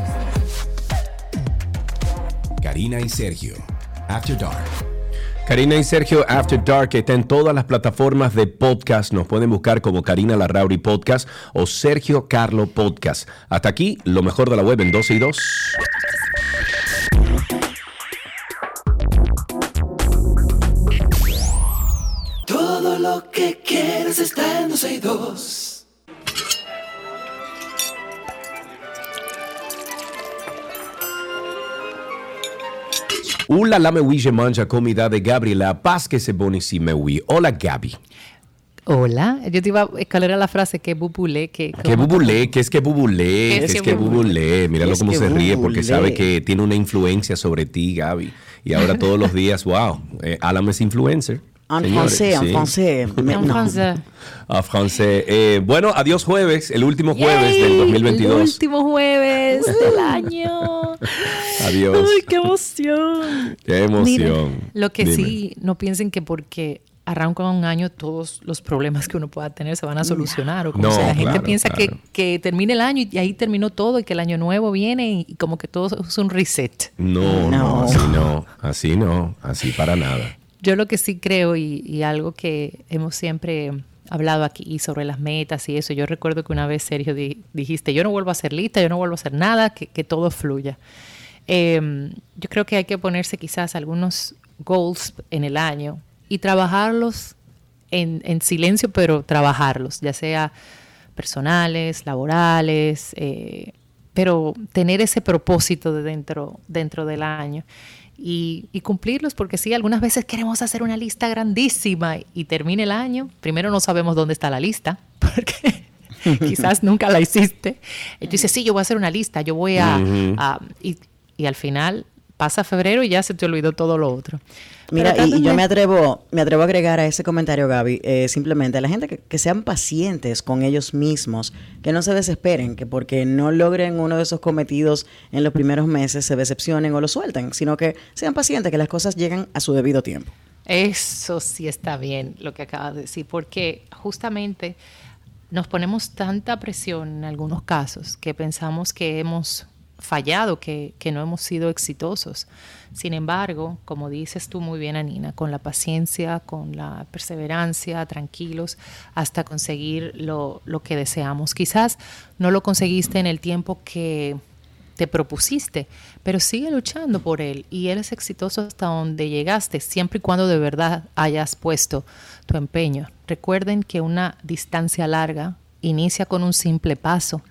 Karina y Sergio, After Dark. Karina y Sergio After Dark está en todas las plataformas de podcast. Nos pueden buscar como Karina Larrauri Podcast o Sergio Carlo Podcast. Hasta aquí, lo mejor de la web en 12 y 2. Todo lo que quieres está en 12 y 2. Ula la mewi je manja comida de Gabriela Paz que se bonisi mewi. Hola Gabi. Hola, yo te iba a escalar la frase que bubulé, que... Que bubulé, que es que bubulé, que es que bubulé. Míralo cómo que se ríe porque sabe que tiene una influencia sobre ti, Gaby. Y ahora todos los días, wow, eh, Alam es influencer. En señores, francés, en sí. francés. En no. francés. A francés. Eh, bueno, adiós jueves, el último jueves Yay, del El 2022. último jueves del año. Adiós. Ay, qué emoción. Qué emoción. Miren, lo que Dime. sí, no piensen que porque arranca un año todos los problemas que uno pueda tener se van a solucionar. O como No, sea, la gente claro, piensa claro. que, que termine el año y ahí terminó todo y que el año nuevo viene y, como que todo es un reset. No, no, No. así no, así no, así para nada. Yo lo que sí creo y, y algo que hemos siempre hablado aquí sobre las metas y eso, yo recuerdo que una vez, Sergio, di- dijiste, yo no vuelvo a hacer lista, yo no vuelvo a hacer nada, que, que todo fluya. Eh, yo creo que hay que ponerse quizás algunos goals en el año y trabajarlos en, en silencio, pero trabajarlos, ya sea personales, laborales, eh, pero tener ese propósito de dentro, dentro del año y, y cumplirlos, porque sí, algunas veces queremos hacer una lista grandísima y termina el año, primero no sabemos dónde está la lista, porque quizás nunca la hiciste. Dices, sí, yo voy a hacer una lista, yo voy a... Ujú. a- y, y al final pasa febrero y ya se te olvidó todo lo otro. Mira, y, yo me atrevo, me atrevo a agregar a ese comentario, Gaby, eh, simplemente a la gente que, que sean pacientes con ellos mismos, que no se desesperen, que porque no logren uno de esos cometidos en los primeros meses se decepcionen o lo suelten, sino que sean pacientes, que las cosas llegan a su debido tiempo. Eso sí está bien lo que acabas de decir, porque justamente nos ponemos tanta presión en algunos casos que pensamos que hemos fallado, que, no hemos sido exitosos. Sin embargo, como dices tú muy bien, Anina, con la paciencia, con la perseverancia, tranquilos, hasta conseguir lo, lo que deseamos. Quizás no lo conseguiste en el tiempo que te propusiste, pero sigue luchando por él y eres exitoso hasta donde llegaste, siempre y cuando de verdad hayas puesto tu empeño. Recuerden que una distancia larga inicia con un simple paso,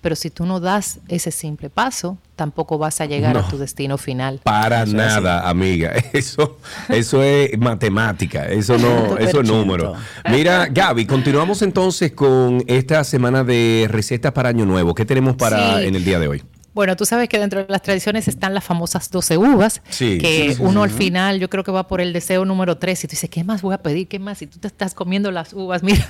pero si tú no das ese simple paso, tampoco vas a llegar a tu destino final. Para nada, amiga. Eso, eso es matemática, eso no, eso es número. Mira, Gaby, continuamos entonces con esta semana de recetas para Año Nuevo. ¿Qué tenemos para Sí. en el día de hoy? Bueno, tú sabes que dentro de las tradiciones están las famosas 12 uvas, Sí, que sí, sí, uno al final yo creo que va por el deseo número 3 y tú dices, ¿qué más voy a pedir? ¿Qué más? Y tú te estás comiendo las uvas, mira,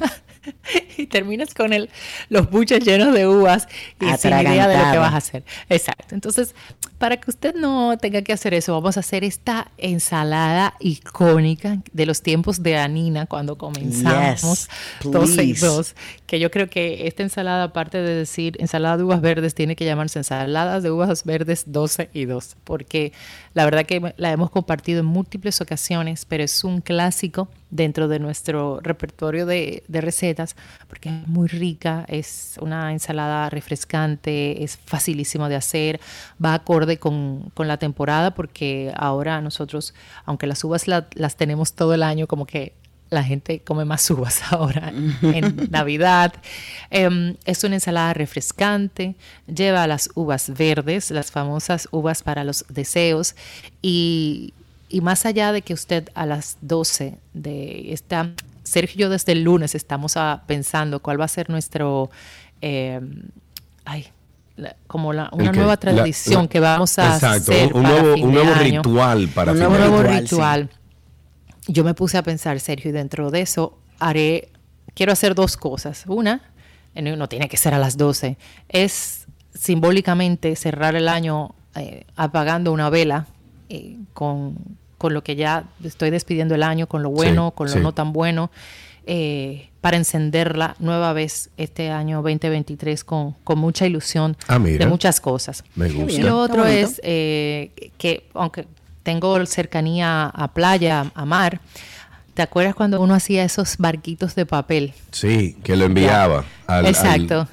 y terminas con el, los buches llenos de uvas y sin idea de lo que vas a hacer. Exacto. Entonces, para que usted no tenga que hacer eso, vamos a hacer esta ensalada icónica de los tiempos de Anina cuando comenzamos Yes, 12 y please. 2 que yo creo que esta ensalada, aparte de decir ensalada de uvas verdes, tiene que llamarse ensaladas de uvas verdes 12 y 2, porque la verdad que la hemos compartido en múltiples ocasiones, pero es un clásico dentro de nuestro repertorio de, de recetas, porque es muy rica, es una ensalada refrescante, es facilísimo de hacer, va acorde con, con la temporada, porque ahora nosotros, aunque las uvas la- las tenemos todo el año, como que la gente come más uvas ahora en Navidad. Em, es una ensalada refrescante, lleva las uvas verdes, las famosas uvas para los deseos. Y, y más allá de que usted a las 12 de esta... Sergio y yo desde el lunes estamos ah, pensando cuál va a ser nuestro... em, ay, la- como la, una nueva tradición la- que vamos a Exacto, hacer un para nuevo, fin un de nuevo año. ritual para Un nuevo ritual. Yo me puse a pensar, Sergio, y dentro de eso haré, quiero hacer dos cosas. Una, no tiene que ser a las 12, es simbólicamente cerrar el año eh, apagando una vela eh, con, con lo que ya estoy despidiendo el año, con lo bueno, Sí, con lo sí. no tan bueno, eh, para encenderla nueva vez este año 2023 con, con mucha ilusión Ah, de muchas cosas. Me gusta. Y lo otro es eh, que, aunque tengo cercanía a playa, a mar, ¿te acuerdas cuando uno hacía esos barquitos de papel? Sí, que lo enviaba. al- al- Exacto.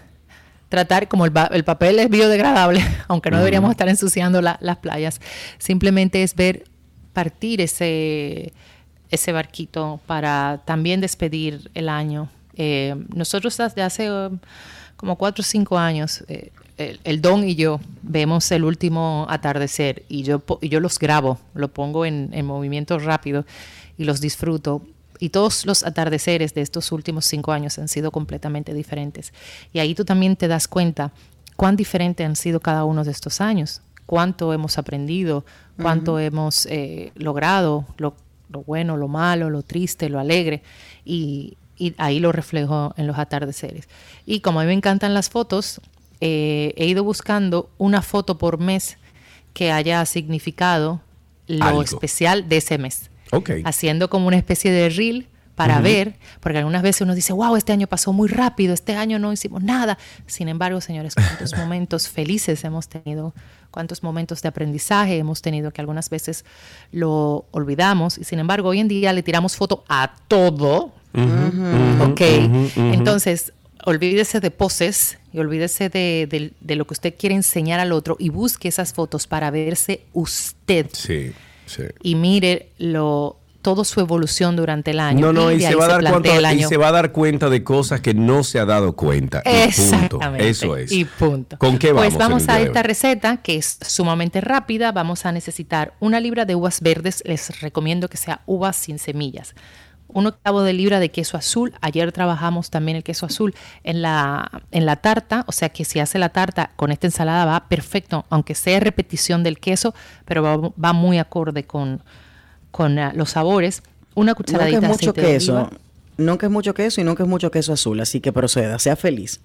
Tratar, como el, el papel es biodegradable, aunque no deberíamos estar ensuciando la- las playas, simplemente es ver partir ese, ese barquito para también despedir el año. Eh, nosotros desde hace um, como cuatro o cinco años, eh, el, el Don y yo vemos el último atardecer y yo, y yo los grabo, lo pongo en, en movimiento rápido y los disfruto. Y todos los atardeceres de estos últimos cinco años han sido completamente diferentes. Y ahí tú también te das cuenta cuán diferente han sido cada uno de estos años, cuánto hemos aprendido, cuánto hemos eh, logrado, lo, lo bueno, lo malo, lo triste, lo alegre. Y, y ahí lo reflejo en los atardeceres. Y como a mí me encantan las fotos, eh, he ido buscando una foto por mes que haya significado lo Algo. especial de ese mes Ok. haciendo como una especie de reel para ver, porque algunas veces uno dice, wow, este año pasó muy rápido, este año no hicimos nada. Sin embargo, señores, cuántos momentos felices hemos tenido, cuántos momentos de aprendizaje hemos tenido que algunas veces lo olvidamos y sin embargo hoy en día le tiramos foto a todo. ok, entonces olvídese de poses y olvídese de, de- de lo que usted quiere enseñar al otro y busque esas fotos para verse usted Sí, sí. y mire lo todo su evolución durante el año. No, no, y se, va a dar cuenta, y se va a dar cuenta de cosas que no se ha dado cuenta. Y punto. Exactamente. Eso es. Y punto. ¿Con qué vamos? Pues vamos a esta receta que es sumamente rápida. Vamos a necesitar una libra de uvas verdes. Les recomiendo que sea uvas sin semillas. Un octavo de libra de queso azul. Ayer trabajamos también el queso azul en la, en la tarta. O sea que si hace la tarta con esta ensalada va perfecto, aunque sea repetición del queso, pero va, va muy acorde con, con ah, los sabores. Una cucharadita es de aceite de queso. oliva. Nunca es mucho queso y nunca es mucho queso azul, así que proceda, sea feliz.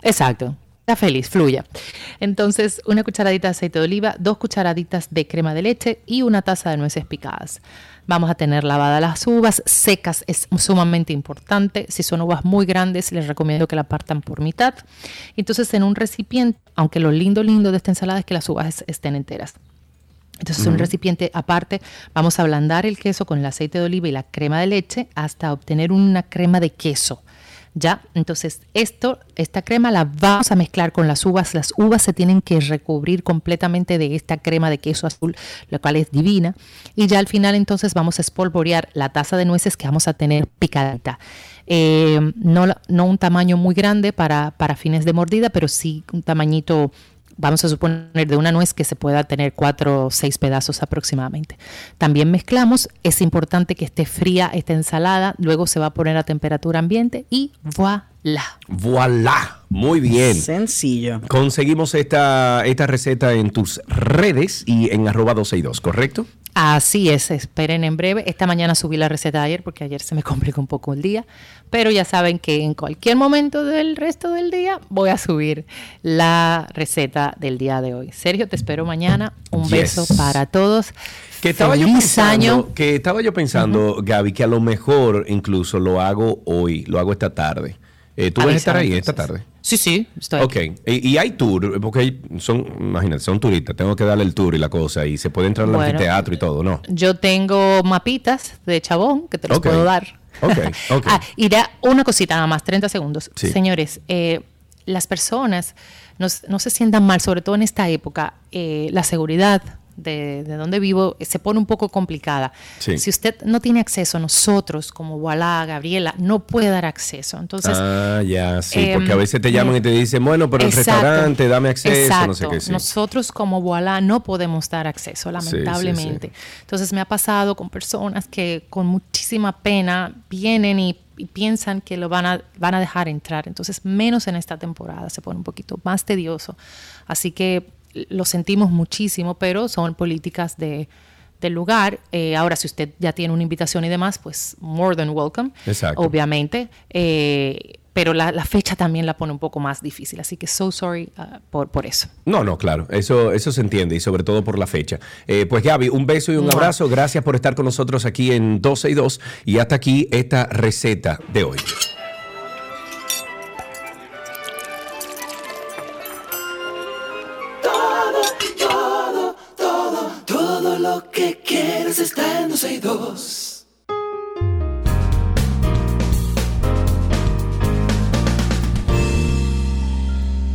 Exacto. Está feliz, fluya. Entonces, una cucharadita de aceite de oliva, dos cucharaditas de crema de leche y una taza de nueces picadas. Vamos a tener lavadas las uvas secas, es sumamente importante. Si son uvas muy grandes, les recomiendo que la partan por mitad. Entonces, en un recipiente, aunque lo lindo, lindo de esta ensalada es que las uvas es- estén enteras. Entonces, en un recipiente aparte, vamos a ablandar el queso con el aceite de oliva y la crema de leche hasta obtener una crema de queso. ¿Ya? Entonces, esto, esta crema la vamos a mezclar con las uvas. Las uvas se tienen que recubrir completamente de esta crema de queso azul, la cual es divina. Y ya al final, entonces, vamos a espolvorear la taza de nueces que vamos a tener picadita. Eh, no, no un tamaño muy grande para, para fines de mordida, pero sí un tamañito vamos a suponer de una nuez que se pueda tener cuatro o seis pedazos aproximadamente. También mezclamos, es importante que esté fría esta ensalada, luego se va a poner a temperatura ambiente y voilà. Voilà. Muy bien. Sencillo. Conseguimos esta, esta receta en tus redes y en arroba 262, ¿correcto? Así es, esperen en breve. Esta mañana subí la receta de ayer porque ayer se me complicó un poco el día, pero ya saben que en cualquier momento del resto del día voy a subir la receta del día de hoy. Sergio, te espero mañana. Un Yes. beso para todos. Que estaba yo pensando, año. que estaba yo pensando, Gaby, que a lo mejor incluso lo hago hoy, lo hago esta tarde. Eh, ¿Tú vas a estar ahí esta tarde? Sí, sí, estoy Ok, y, y hay tour, porque son, imagínate, son turistas, tengo que darle el tour y la cosa, y se puede entrar al Bueno. anfiteatro y todo, ¿no? Yo tengo mapitas de chabón que te los puedo dar. Ok, ok. Ah, y ya una cosita nada más, 30 segundos. Sí. Señores, eh, las personas nos- no se sientan mal, sobre todo en esta época. eh, la seguridad de, de donde vivo eh, se pone un poco complicada. Sí. Si usted no tiene acceso, nosotros, como Voilà, Gabriela, no puede dar acceso. Entonces, ah, ya, sí, em, porque a veces te llaman y te dicen, bueno, pero el Exacto. restaurante, dame acceso, no sé Exacto. qué, sí. Nosotros como Voilà no podemos dar acceso, sí, lamentablemente. Entonces me ha pasado con personas que con muchísima pena vienen y y piensan que lo van a, van a dejar entrar. Entonces, menos en esta temporada, se pone un poquito más tedioso. Así que lo sentimos muchísimo, pero son políticas de, del lugar. Eh, ahora, si usted ya tiene una invitación y demás, pues more than welcome, Exacto. obviamente. Eh, pero la, la fecha también la pone un poco más difícil. Así que so sorry uh, por, por eso. No, no, claro, eso, eso se entiende y sobre todo por la fecha. Eh, pues Gaby, un beso y un abrazo. Gracias por estar con nosotros aquí en 12 y 2 y hasta aquí esta receta de hoy.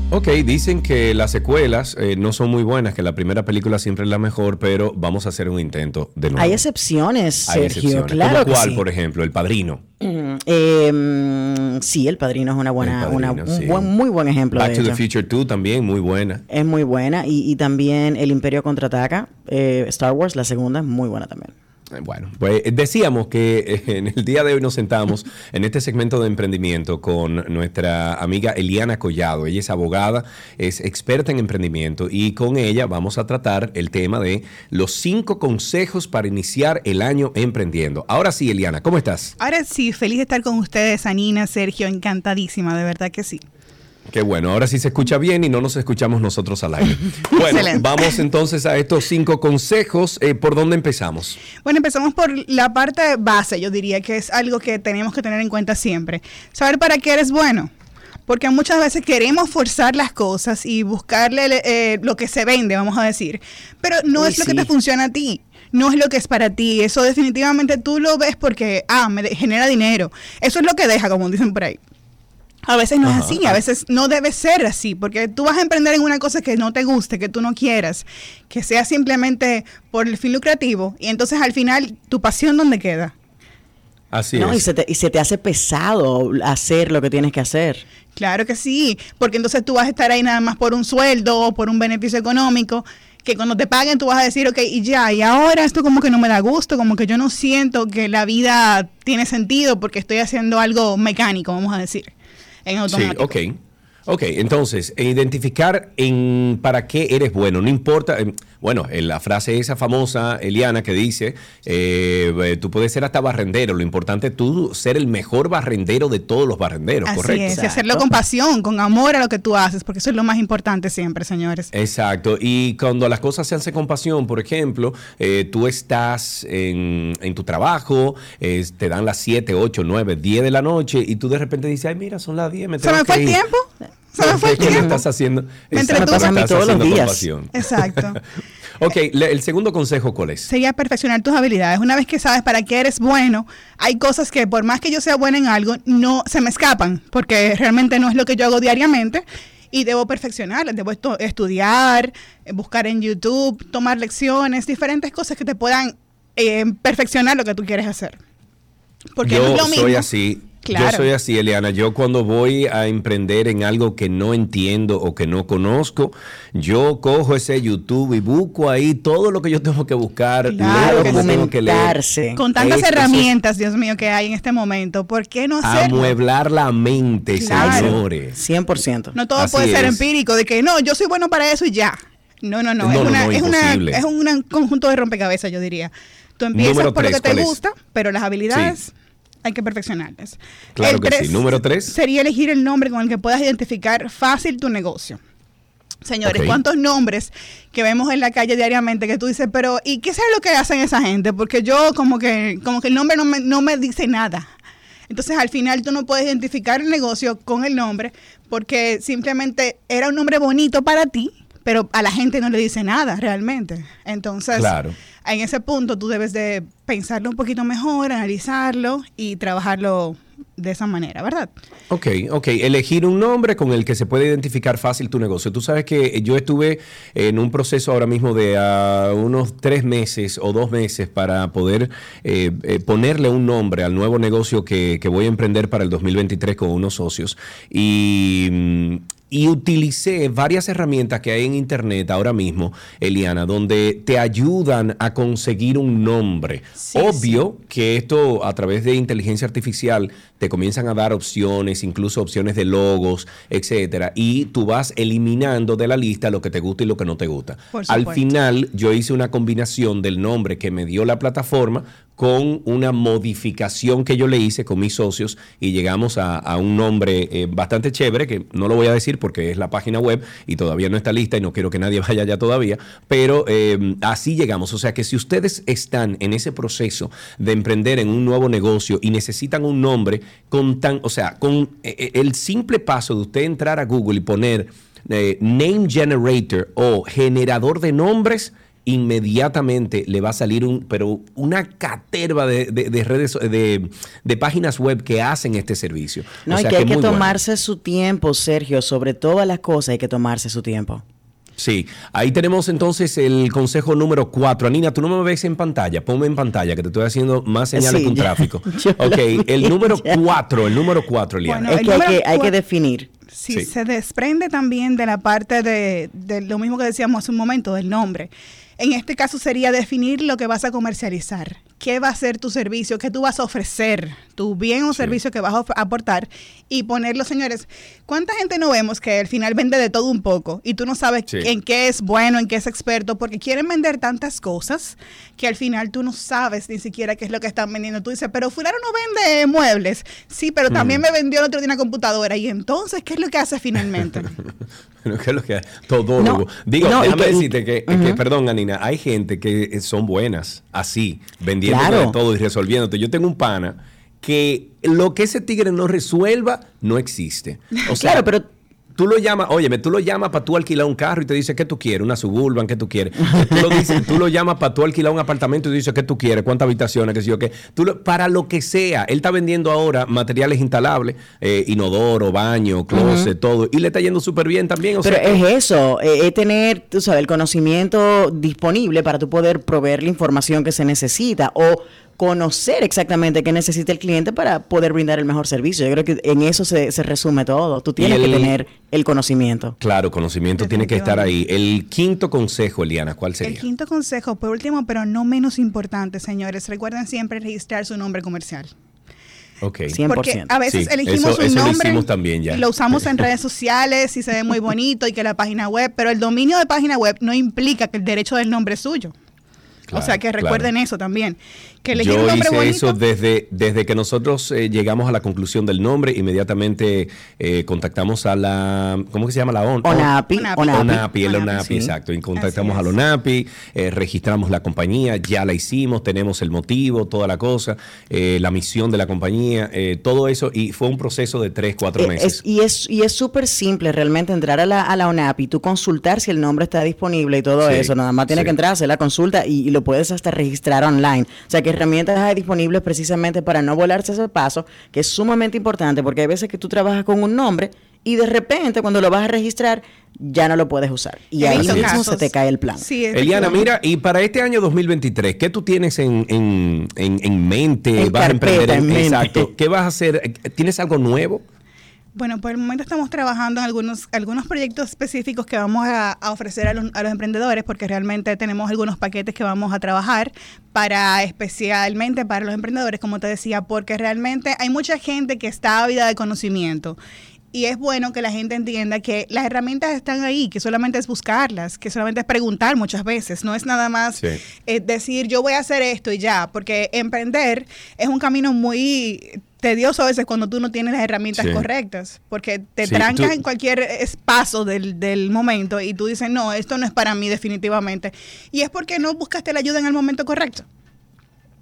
Ok, dicen que las secuelas eh, no son muy buenas, que la primera película siempre es la mejor, pero vamos a hacer un intento de nuevo. Hay excepciones, Hay Sergio, excepciones. claro. Cuál, sí. por ejemplo? El Padrino. Mm, eh, sí, El Padrino es una buena, padrino, una, sí. un buen, muy buen ejemplo. Back de to the Future 2 también, muy buena. Es muy buena. Y, y también El Imperio Contraataca, eh, Star Wars, la segunda, es muy buena también. Eh, Bueno, pues eh, decíamos que eh, en el día de hoy nos sentamos en este segmento de emprendimiento con nuestra amiga Eliana Collado. Ella es abogada, es experta en emprendimiento y con ella vamos a tratar el tema de los cinco consejos para iniciar el año emprendiendo. Ahora sí, Eliana, ¿cómo estás? Ahora sí, feliz de estar con ustedes, Anina, Sergio, encantadísima, de verdad que sí. Qué bueno, ahora sí se escucha bien y no nos escuchamos nosotros al aire. Bueno, Excelente. vamos entonces a estos cinco consejos. Eh, ¿Por dónde empezamos? Bueno, empezamos por la parte base, yo diría que es algo que tenemos que tener en cuenta siempre. Saber para qué eres bueno. Porque muchas veces queremos forzar las cosas y buscarle eh, lo que se vende, vamos a decir. Pero no Uy, es lo que te funciona a ti. No es lo que es para ti. Eso definitivamente tú lo ves porque, ah, me genera dinero. Eso es lo que deja, como dicen por ahí. A veces no Ajá. es así, a veces no debe ser así, porque tú vas a emprender en una cosa que no te guste, que tú no quieras, que sea simplemente por el fin lucrativo, y entonces al final, ¿tu pasión dónde queda? Así ¿no? Y, es. se te, y se te hace pesado hacer lo que tienes que hacer. Claro que sí, porque entonces tú vas a estar ahí nada más por un sueldo o por un beneficio económico, que cuando te paguen tú vas a decir, ok, y ya, y ahora esto como que no me da gusto, como que yo no siento que la vida tiene sentido porque estoy haciendo algo mecánico, vamos a decir, en Sí, ok. Ok, entonces, e identificar en para qué eres bueno, no importa, eh, bueno, en la frase esa famosa, Eliana, que dice, eh, eh, tú puedes ser hasta barrendero, lo importante es tú ser el mejor barrendero de todos los barrenderos, Así ¿correcto? es, y hacerlo con pasión, con amor a lo que tú haces, porque eso es lo más importante siempre, señores. Exacto, y cuando las cosas se hacen con pasión, por ejemplo, eh, tú estás en, en tu trabajo, eh, te dan las 7, 8, 9, 10 de la noche y tú de repente dices, ay, mira, son las 10, me ¿Se tengo me fue que el ir". tiempo? ¿Se me fue el tiempo? estás haciendo, mí estás todos los haciendo días. Exacto. Ok, le- el segundo consejo, ¿cuál es? Sería perfeccionar tus habilidades. Una vez que sabes para qué eres bueno, hay cosas que por más que yo sea buena en algo, no se me escapan, porque realmente no es lo que yo hago diariamente y debo perfeccionarlas. Debo estu- estudiar, buscar en YouTube, tomar lecciones, diferentes cosas que te puedan eh, perfeccionar lo que tú quieres hacer. Porque yo no es lo mismo. soy así. Claro. Yo soy así, Eliana. Yo cuando voy a emprender en algo que no entiendo o que no conozco, yo cojo ese YouTube y busco ahí todo lo que yo tengo que buscar, Claro leo lo que tengo que leer. Con tantas es herramientas, Dios mío, que hay en este momento, ¿por qué no hacerlo? Amueblar la mente, Claro. señores. 100%. No todo Así puede ser es. empírico, de que no, yo soy bueno para eso y ya. No, no, no. No, es, no, una, no, es, una- imposible. es un conjunto de rompecabezas, yo diría. Tú empiezas Número por tres, lo que te gusta, pero las habilidades Sí. Hay que perfeccionarlas. Claro El que sí. Número tres. Sería elegir el nombre con el que puedas identificar fácil tu negocio. Señores. ¿cuántos nombres que vemos en la calle diariamente que tú dices, pero ¿y qué es lo que hacen esa gente? Porque yo como que, como que el nombre no me, no me dice nada. Entonces al final tú no puedes identificar el negocio con el nombre porque simplemente era un nombre bonito para ti, pero a la gente no le dice nada realmente. Entonces, Claro. en ese punto tú debes de pensarlo un poquito mejor, analizarlo y trabajarlo de esa manera, ¿verdad? Ok, ok. Elegir un nombre con el que se puede identificar fácil tu negocio. Tú sabes que yo estuve en un proceso ahora mismo de ah, unos tres meses o dos meses para poder eh, eh, ponerle un nombre al nuevo negocio que, que voy a emprender para el 2023 con unos socios. Y, mm, y utilicé varias herramientas que hay en internet ahora mismo, Eliana, donde te ayudan a conseguir un nombre. Obvio que esto a través de inteligencia artificial te comienzan a dar opciones, incluso opciones de logos, etcétera, y tú vas eliminando de la lista lo que te gusta y lo que no te gusta. Al final yo hice una combinación del nombre que me dio la plataforma con una modificación que yo le hice con mis socios y llegamos a, un nombre eh, bastante chévere, que no lo voy a decir porque es la página web y todavía no está lista y no quiero que nadie vaya allá todavía, pero eh, así llegamos. O sea que si ustedes están en ese proceso de emprender en un nuevo negocio y necesitan un nombre con tan, o sea, con eh, el simple paso de usted entrar a Google y poner eh, Name Generator o generador de nombres, inmediatamente le va a salir un, pero una caterva de, de- de redes, de, de páginas web que hacen este servicio. No, O y que hay que bueno. tomarse su tiempo, Sergio. Sobre todas las cosas hay que tomarse su tiempo. Sí, ahí tenemos entonces el consejo número cuatro. Anina, tú no me ves en pantalla, ponme en pantalla que te estoy haciendo más señales Sí, que un ya- tráfico. Ok, el número ya. cuatro, el número cuatro, Eliana. Bueno, es que hay, que hay que definir. Sí, Sí. se desprende también de la parte de, de lo mismo que decíamos hace un momento, del nombre. En este caso sería definir lo que vas a comercializar. ¿Qué va a ser tu servicio? ¿Qué tú vas a ofrecer? Tu bien o servicio que vas a aportar y ponerlo, señores. ¿Cuánta gente no vemos que al final vende de todo un poco y tú no sabes Sí. en qué es bueno, en qué es experto? Porque quieren vender tantas cosas que al final tú no sabes ni siquiera qué es lo que están vendiendo. Tú dices, pero fulano no vende muebles. Sí, pero también me vendió el otro día una computadora. Y entonces, ¿qué es lo que hace finalmente? ¿qué es lo que Todólogo. No, Digo, no, déjame que- decirte que, que, perdón, Hay gente que eh, son buenas así, vendiendo Claro. de todo y resolviéndote. Yo tengo un pana que lo que ese tigre no resuelva no existe. O sea, Claro, pero- Tú lo llamas, óyeme, tú lo llamas para tú alquilar un carro y te dice qué tú quieres, una suburban, qué tú quieres. Tú lo, dices, tú lo llamas para tú alquilar un apartamento y dice qué tú quieres, cuántas habitaciones, qué sé yo qué. Tú lo- para lo que sea. Él está vendiendo ahora materiales instalables, eh, inodoro, baño, closet, todo. Y le está yendo súper bien también. O Pero sea, que- es eso, eh, es tener, tú sabes, el conocimiento disponible para tú poder proveer la información que se necesita o conocer exactamente qué necesita el cliente para poder brindar el mejor servicio. Yo creo que en eso se, se resume todo. Tú tienes el- que tener el conocimiento. Claro, conocimiento tiene que estar ahí. El quinto consejo, Eliana, ¿cuál El sería? quinto consejo, por último, pero no menos importante, señores, recuerden siempre registrar su nombre comercial. Ok. 100%. Porque a veces Sí, elegimos eso- un eso lo nombre hicimos también ya. lo usamos en redes sociales y se ve muy bonito y que la página web, pero el dominio de página web no implica que el derecho del nombre es suyo. o sea que Claro, recuerden claro. eso también. Que elegir Yo un hice bonito. eso desde, desde que nosotros eh, llegamos a la conclusión del nombre, inmediatamente eh, contactamos a la, ¿cómo que se llama? La ON- ONAPI, ONAPI. ONAPI. ONAPI, el ONAPI, ONAPI, sí. exacto. Y contactamos al. ONAPI, eh, registramos la compañía, ya la hicimos, tenemos el motivo, toda la cosa, eh, la misión de la compañía, eh, todo eso, y fue un proceso de tres, cuatro Eh, meses. es- y es y es súper simple realmente entrar a la, a la ONAPI, tú consultar si el nombre está disponible y todo Sí, eso. Nada más tienes sí. que entrar a hacer la consulta y, y lo puedes hasta registrar online. O sea que herramientas hay disponibles precisamente para no volarse ese paso, que es sumamente importante porque hay veces que tú trabajas con un nombre y de repente cuando lo vas a registrar ya no lo puedes usar. Y ahí mismo casos. se te cae el plan. Sí, Eliana, mira, y para este año 2023, ¿qué tú tienes en, en, en- en mente? En ¿Vas a emprender en mente. Exacto. ¿Qué vas a hacer? ¿Tienes algo nuevo? Bueno, por el momento estamos trabajando en algunos, algunos proyectos específicos que vamos a, ofrecer a los, a los emprendedores porque realmente tenemos algunos paquetes que vamos a trabajar para especialmente para los emprendedores, como te decía, porque realmente hay mucha gente que está ávida de conocimiento. Y es bueno que la gente entienda que las herramientas están ahí, que solamente es buscarlas, que solamente es preguntar muchas veces, no es nada más Sí. eh, decir yo voy a hacer esto y ya, porque emprender es un camino muy tedioso a veces cuando tú no tienes las herramientas Sí. correctas, porque te Sí, trancas tú- en cualquier espacio del, del momento y tú dices, no, esto no es para mí definitivamente. Y es porque no buscaste la ayuda en el momento correcto.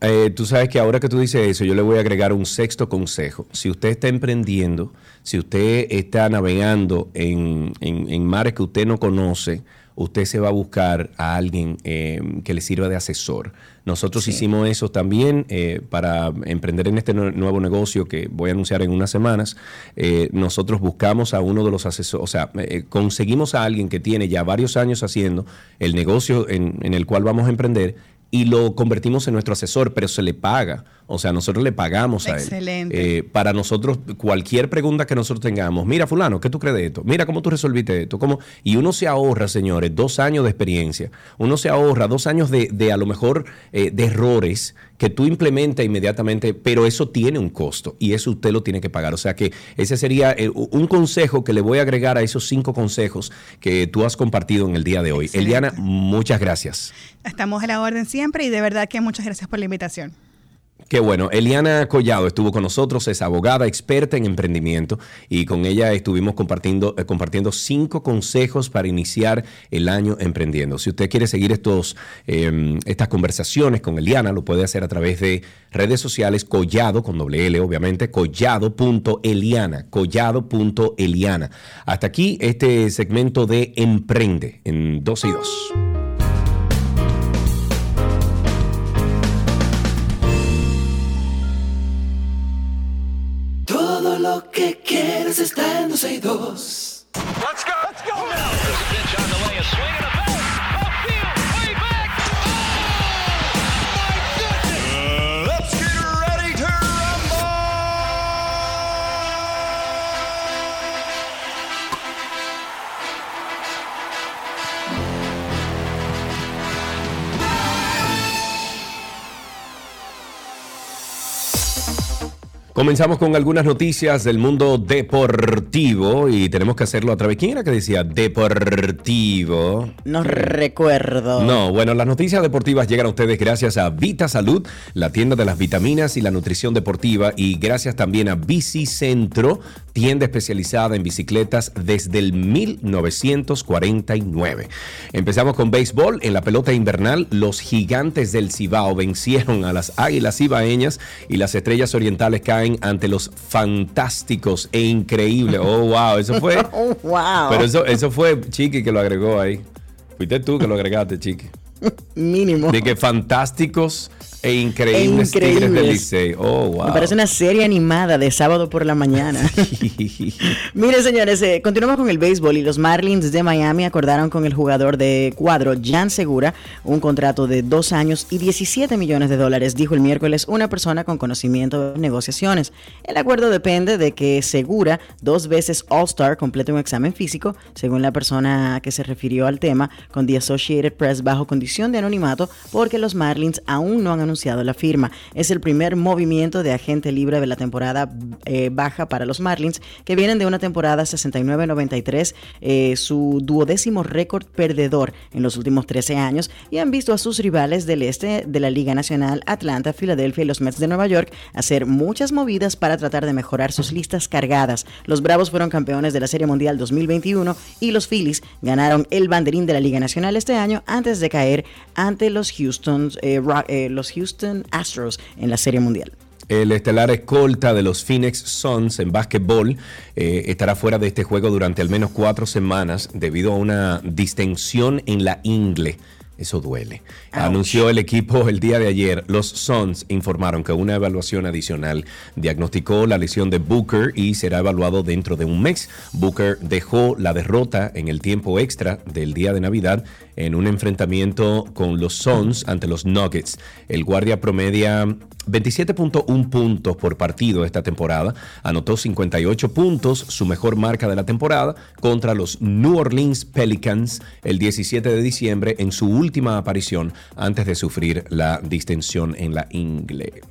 Eh, tú sabes que ahora que tú dices eso, yo le voy a agregar un sexto consejo. Si usted está emprendiendo, si usted está navegando en, en- en mares que usted no conoce, usted se va a buscar a alguien eh, que le sirva de asesor. Nosotros hicimos eso también eh, para emprender en este nue- nuevo negocio que voy a anunciar en unas semanas. Eh, nosotros buscamos a uno de los asesores, o sea, eh, conseguimos a alguien que tiene ya varios años haciendo el negocio en, en el cual vamos a emprender y lo convertimos en nuestro asesor, pero se le paga. O sea, nosotros le pagamos a él. Excelente. Eh, para nosotros, cualquier pregunta que nosotros tengamos, mira, fulano, ¿qué tú crees de esto? Mira cómo tú resolviste esto. ¿Cómo? Y uno se ahorra, señores, dos años de experiencia. Uno se ahorra dos años de, de a lo mejor eh, de errores que tú implementas inmediatamente, pero eso tiene un costo y eso usted lo tiene que pagar. O sea que ese sería eh, un consejo que le voy a agregar a esos cinco consejos que tú has compartido en el día de hoy. Excelente. Eliana, muchas gracias. Estamos a la orden siempre y de verdad que muchas gracias por la invitación. Qué bueno. Eliana Collado estuvo con nosotros, es abogada experta en emprendimiento y con ella estuvimos compartiendo, eh, compartiendo cinco consejos para iniciar el año emprendiendo. Si usted quiere seguir estos, eh, estas conversaciones con Eliana, lo puede hacer a través de redes sociales Collado, con doble L obviamente, collado.eliana, collado.eliana. Hasta aquí este segmento de Emprende en 12 y 2. Que quieres está en 12 y 2. Let's go. Let's go now. There's a pitch on the way, a swing and a Comenzamos con algunas noticias del mundo deportivo y tenemos que hacerlo a través. ¿Quién era que decía deportivo? No recuerdo. No, bueno, las noticias deportivas llegan a ustedes gracias a Vita Salud, la tienda de las vitaminas y la nutrición deportiva, y gracias también a Bici Centro, tienda especializada en bicicletas desde el 1949. Empezamos con béisbol. En la pelota invernal, los gigantes del Cibao vencieron a las águilas cibaeñas y las estrellas orientales caen ante los fantásticos e increíbles. Oh, wow, eso fue. Oh, wow. Pero eso, eso fue Chiqui que lo agregó ahí. Fuiste tú que lo agregaste, Chiqui. Mínimo. De que fantásticos e increíbles, E increíbles. Tigres del Licey. Oh, wow. Me parece una serie animada de sábado por la mañana. Miren, señores, eh, continuamos con el béisbol y los Marlins de Miami acordaron con el jugador de cuadro Jan Segura un contrato de dos años y 17 millones de dólares, dijo el miércoles una persona con conocimiento de negociaciones. El acuerdo depende de que Segura, dos veces All-Star, complete un examen físico, según la persona que se refirió al tema con The Associated Press bajo condición de anonimato, porque los Marlins aún no han anunciado la firma. Es el primer movimiento de agente libre de la temporada eh, baja para los Marlins, que vienen de una temporada 69-93, eh, su duodécimo récord perdedor en los últimos 13 años, y han visto a sus rivales del este de la Liga Nacional, Atlanta, Filadelfia y los Mets de Nueva York hacer muchas movidas para tratar de mejorar sus listas cargadas. Los Bravos fueron campeones de la Serie Mundial 2021 y los Phillies ganaron el banderín de la Liga Nacional este año antes de caer ante los Houston, eh, eh, los Houston Astros en la Serie Mundial. El estelar escolta de los Phoenix Suns en básquetbol eh, estará fuera de este juego durante al menos cuatro semanas debido a una distensión en la ingle. Eso duele. Anunció el equipo el día de ayer. Los Suns informaron que una evaluación adicional diagnosticó la lesión de Booker y será evaluado dentro de un mes. Booker dejó la derrota en el tiempo extra del día de Navidad en un enfrentamiento con los Suns ante los Nuggets. El guardia promedia 27.1 puntos por partido esta temporada, anotó 58 puntos, su mejor marca de la temporada, contra los New Orleans Pelicans el 17 de diciembre en su última aparición antes de sufrir la distensión en la ingle.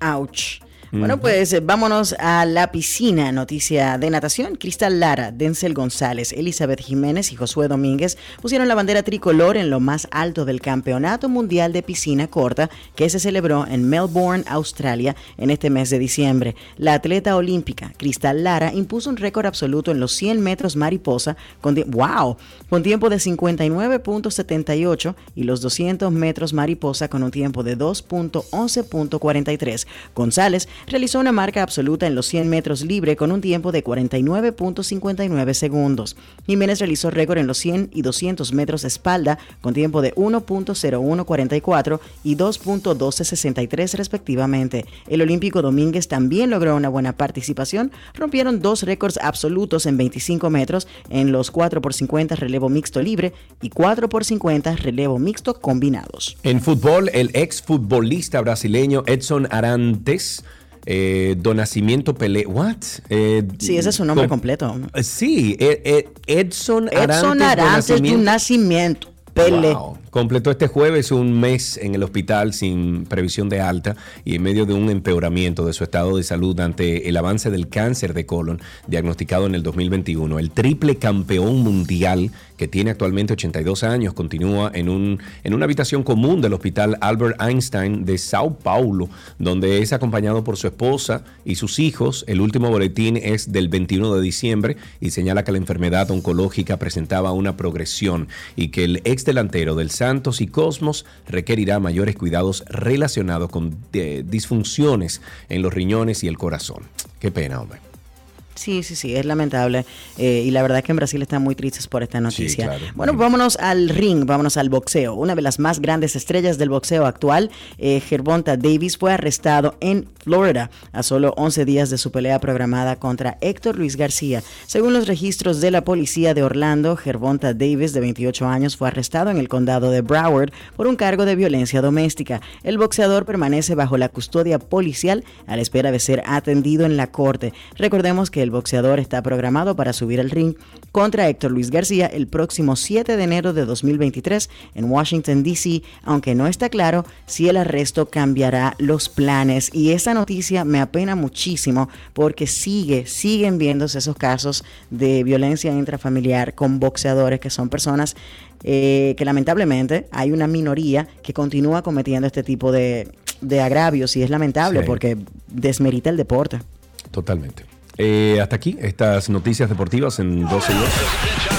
Ouch. Bueno, pues eh, vámonos a la piscina. Noticia de natación. Cristal Lara, Denzel González, Elizabeth Jiménez y Josué Domínguez pusieron la bandera tricolor en lo más alto del Campeonato Mundial de Piscina Corta que se celebró en Melbourne, Australia, en este mes de diciembre. La atleta olímpica Cristal Lara impuso un récord absoluto en los 100 metros mariposa con, wow, con tiempo de 59.78 y los 200 metros mariposa con un tiempo de 2.11.43. González realizó una marca absoluta en los 100 metros libre con un tiempo de 49.59 segundos. Jiménez realizó récord en los 100 y 200 metros espalda con tiempo de 1.0144 y 2.1263 respectivamente. El olímpico Domínguez también logró una buena participación. Rompieron dos récords absolutos en 25 metros en los 4x50 relevo mixto libre y 4x50 relevo mixto combinados. En fútbol, el exfutbolista brasileño Edson Arantes. Eh, Donacimiento Pelé. ¿What? Eh, Sí, ese es su nombre com- completo. Eh, Sí, eh, eh, Edson Arantes. Edson Arantes de Donacimiento. un nacimiento. Pele. Wow. Completó este jueves un mes en el hospital sin previsión de alta y en medio de un empeoramiento de su estado de salud ante el avance del cáncer de colon diagnosticado en el 2021. El triple campeón mundial que tiene actualmente 82 años continúa en, un, en una habitación común del hospital Albert Einstein de Sao Paulo, donde es acompañado por su esposa y sus hijos. El último boletín es del 21 de diciembre y señala que la enfermedad oncológica presentaba una progresión y que el ex delantero del Santos y Cosmos requerirá mayores cuidados relacionados con eh, disfunciones en los riñones y el corazón. Qué pena, hombre. Sí, sí, sí, es lamentable. Eh, y la verdad es que en Brasil están muy tristes por esta noticia. claro. Bueno, vámonos al ring, vámonos al boxeo. Una de las más grandes estrellas del boxeo actual, eh, Gervonta Davis, fue arrestado en Florida a solo 11 días de su pelea programada contra Héctor Luis García. Según los registros de la policía de Orlando, Gervonta Davis, de 28 años, fue arrestado en el condado de Broward por un cargo de violencia doméstica. El boxeador permanece bajo la custodia policial a la espera de ser atendido en la corte. Recordemos que el boxeador está programado para subir al ring contra Héctor Luis García el próximo 7 de enero de 2023 en Washington, D.C., aunque no está claro si el arresto cambiará los planes. Y esa noticia me apena muchísimo porque sigue, siguen viéndose esos casos de violencia intrafamiliar con boxeadores que son personas eh, que lamentablemente hay una minoría que continúa cometiendo este tipo de, de agravios y es lamentable Sí. porque desmerita el deporte. Totalmente. Eh, hasta aquí estas noticias deportivas en 12 y 2.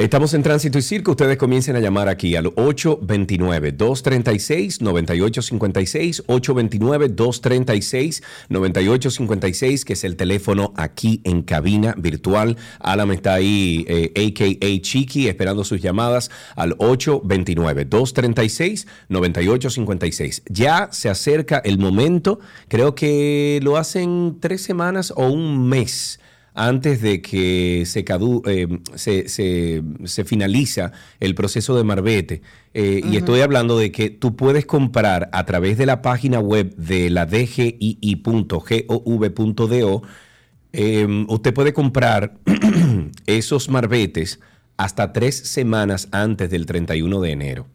Estamos en Tránsito y Circo. Ustedes comiencen a llamar aquí al 829-236-9856, 829-236-9856, que es el teléfono aquí en cabina virtual. Alan está ahí, eh, a.k.a. Chiqui, esperando sus llamadas al 829-236-9856. Ya se acerca el momento, creo que lo hacen tres semanas o un mes antes de que se, cadu- eh, se, se- se finaliza el proceso de Marbete. Eh, Y estoy hablando de que tú puedes comprar a través de la página web de la dgii.gov.do, eh, usted puede comprar esos marbetes hasta tres semanas antes del 31 de enero.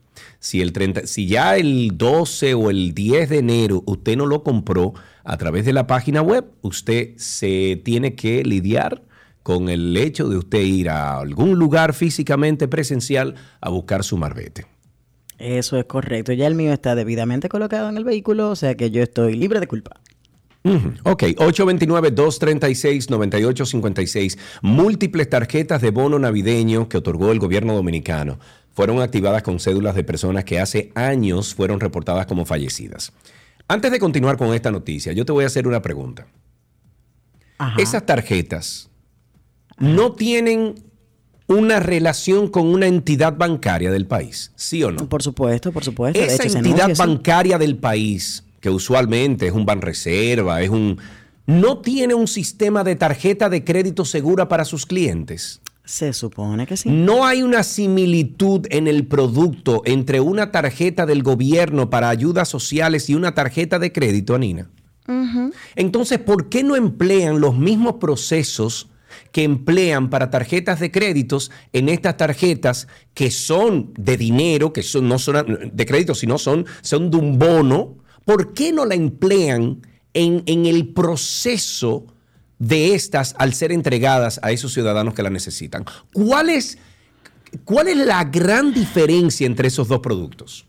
Si, el 30 si ya el 12 o el 10 de enero usted no lo compró a través de la página web, usted se tiene que lidiar con el hecho de usted ir a algún lugar físicamente presencial a buscar su marbete. Eso es correcto. Ya el mío está debidamente colocado en el vehículo, o sea que yo estoy libre de culpa. Ok, 829-236-9856. Múltiples tarjetas de bono navideño que otorgó el gobierno dominicano fueron activadas con cédulas de personas que hace años fueron reportadas como fallecidas. Antes de continuar con esta noticia, yo te voy a hacer una pregunta. Ajá. Esas tarjetas no tienen una relación con una entidad bancaria del país, ¿sí o no? Por supuesto, por supuesto. de Esa hecho, entidad anuncia, sí. bancaria del país, que usualmente es un Banreserva, es un... ¿No tiene un sistema de tarjeta de crédito segura para sus clientes? Se supone que sí. No hay una similitud en el producto entre una tarjeta del gobierno para ayudas sociales y una tarjeta de crédito, Anina. Entonces, ¿por qué no emplean los mismos procesos que emplean para tarjetas de créditos en estas tarjetas que son de dinero, que son, no son de crédito, sino son, son de un bono ¿por qué no la emplean en, en el proceso de estas al ser entregadas a esos ciudadanos que la necesitan? ¿Cuál es, cuál es la gran diferencia entre esos dos productos?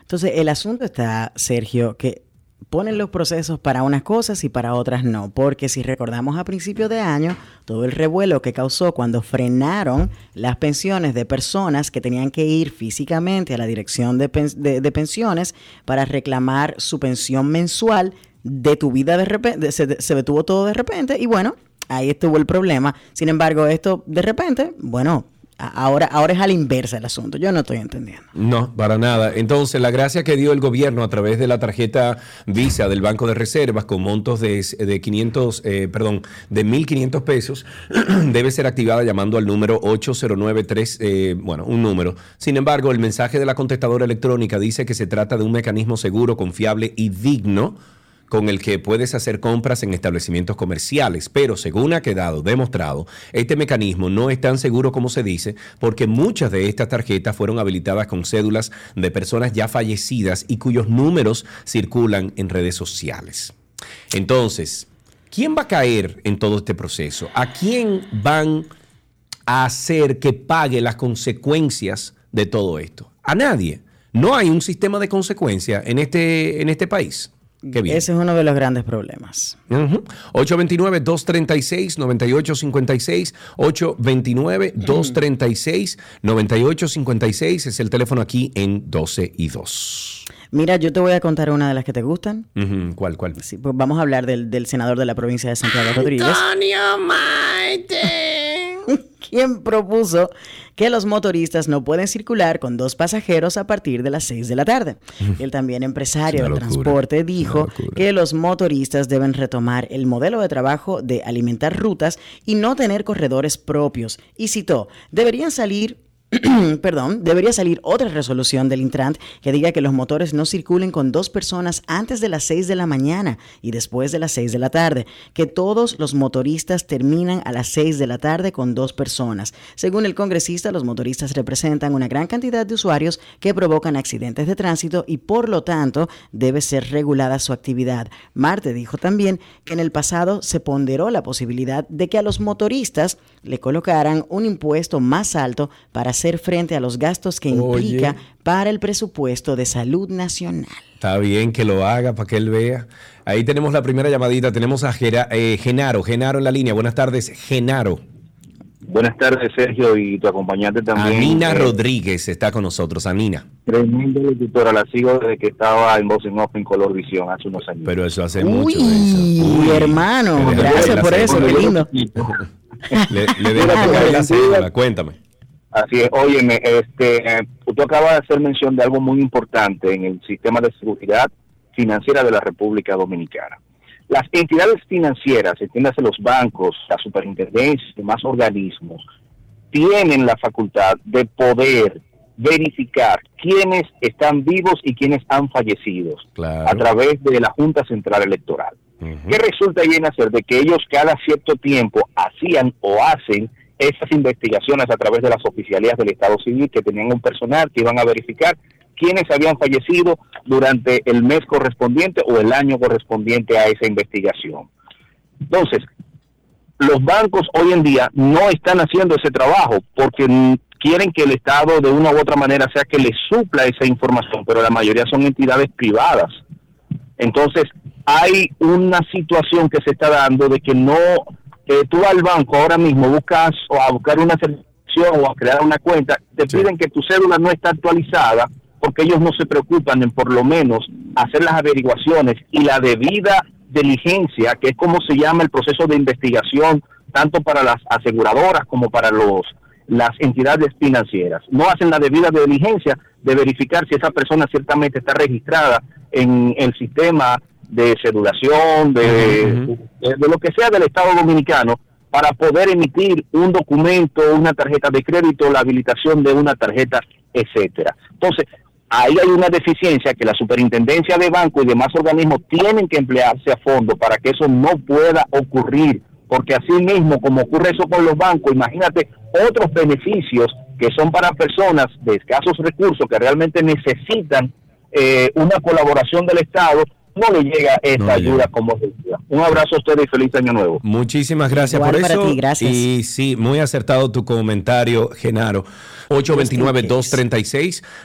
Entonces, el asunto está, Sergio, que ponen los procesos para unas cosas y para otras no, porque si recordamos a principios de año, todo el revuelo que causó cuando frenaron las pensiones de personas que tenían que ir físicamente a la dirección de pensiones para reclamar su pensión mensual, de tu vida de repente, se, se detuvo todo de repente y bueno, ahí estuvo el problema. Sin embargo, esto de repente, bueno, ahora, ahora es a la inversa el asunto, yo no estoy entendiendo. No, para nada. Entonces, la gracia que dio el gobierno a través de la tarjeta Visa del Banco de Reservas con montos de, de 500, eh, perdón, de 1.500 pesos, debe ser activada llamando al número 8093, eh, bueno, un número. Sin embargo, el mensaje de la contestadora electrónica dice que se trata de un mecanismo seguro, confiable y digno con el que puedes hacer compras en establecimientos comerciales, pero según ha quedado demostrado, este mecanismo no es tan seguro como se dice, porque muchas de estas tarjetas fueron habilitadas con cédulas de personas ya fallecidas y cuyos números circulan en redes sociales. Entonces, ¿quién va a caer en todo este proceso? ¿A quién van a hacer que pague las consecuencias de todo esto? A nadie. No hay un sistema de consecuencias en este, en este país. Qué bien. Ese es uno de los grandes problemas. Ujú. 829-236-9856. 829-236-9856 es el teléfono aquí en 12 y 2. Mira, yo te voy a contar una de las que te gustan. Ujú, ¿Cuál, cuál? Sí, pues vamos a hablar del, del senador de la provincia de Santiago Rodríguez. Quien propuso que los motoristas no pueden circular con dos pasajeros a partir de las 6 de la tarde. El también empresario Es del locura, transporte dijo que los motoristas deben retomar el modelo de trabajo de alimentar rutas y no tener corredores propios. Y citó, deberían salir perdón, debería salir otra resolución del Intrant que diga que los motores no circulen con dos personas antes de las 6 de la mañana y después de las 6 de la tarde, que todos los motoristas terminan a las 6 de la tarde con dos personas. Según el congresista, los motoristas representan una gran cantidad de usuarios que provocan accidentes de tránsito y por lo tanto debe ser regulada su actividad. Marte dijo también que en el pasado se ponderó la posibilidad de que a los motoristas le colocaran un impuesto más alto para frente a los gastos que Oye. implica para el presupuesto de salud nacional. Está bien que lo haga para que él vea. Ahí tenemos la primera llamadita. Tenemos a Gera- eh, Genaro. Genaro en la línea. Buenas tardes, Genaro. Buenas tardes, Sergio, y tu acompañante también. Anina Eh, Rodríguez está con nosotros. Anina. Tremenda locutora, la sigo desde que estaba en Voz en Off en Color Visión hace unos años. Pero eso hace Uy, hermano, Le dejaste gracias la por eso, qué lindo. Le, le dejaste caer la cédula. Cuéntame. Así es, óyeme, este, tú acabas de hacer mención de algo muy importante en el sistema de seguridad financiera de la República Dominicana. Las entidades financieras, entiéndase los bancos, la superintendencia y demás organismos, tienen la facultad de poder verificar quiénes están vivos y quiénes han fallecido Claro. a través de la Junta Central Electoral. ¿Qué resulta bien hacer? De que ellos cada cierto tiempo hacían o hacen esas investigaciones a través de las oficialías del Estado Civil que tenían un personal que iban a verificar quiénes habían fallecido durante el mes correspondiente o el año correspondiente a esa investigación. Entonces, los bancos hoy en día no están haciendo ese trabajo porque quieren que el Estado de una u otra manera sea que les supla esa información, pero la mayoría son entidades privadas. Entonces, hay una situación que se está dando de que no, eh, tú al banco ahora mismo buscas o a buscar una certificación o a crear una cuenta, te piden que tu cédula no está actualizada porque ellos no se preocupan en por lo menos hacer las averiguaciones y la debida diligencia, que es como se llama el proceso de investigación, tanto para las aseguradoras como para los las entidades financieras. No hacen la debida diligencia de verificar si esa persona ciertamente está registrada en el sistema de cedulación, de, de- de lo que sea del Estado Dominicano, para poder emitir un documento, una tarjeta de crédito, la habilitación de una tarjeta, etcétera. Entonces, ahí hay una deficiencia que la superintendencia de banco y demás organismos tienen que emplearse a fondo para que eso no pueda ocurrir, porque así mismo como ocurre eso con los bancos, imagínate otros beneficios que son para personas de escasos recursos que realmente necesitan eh, una colaboración del Estado, no le llega esta No le ayuda llega. como. Un abrazo a ustedes y feliz año nuevo. Muchísimas gracias Igual por para eso. ti, gracias. Y sí, muy acertado tu comentario, Genaro.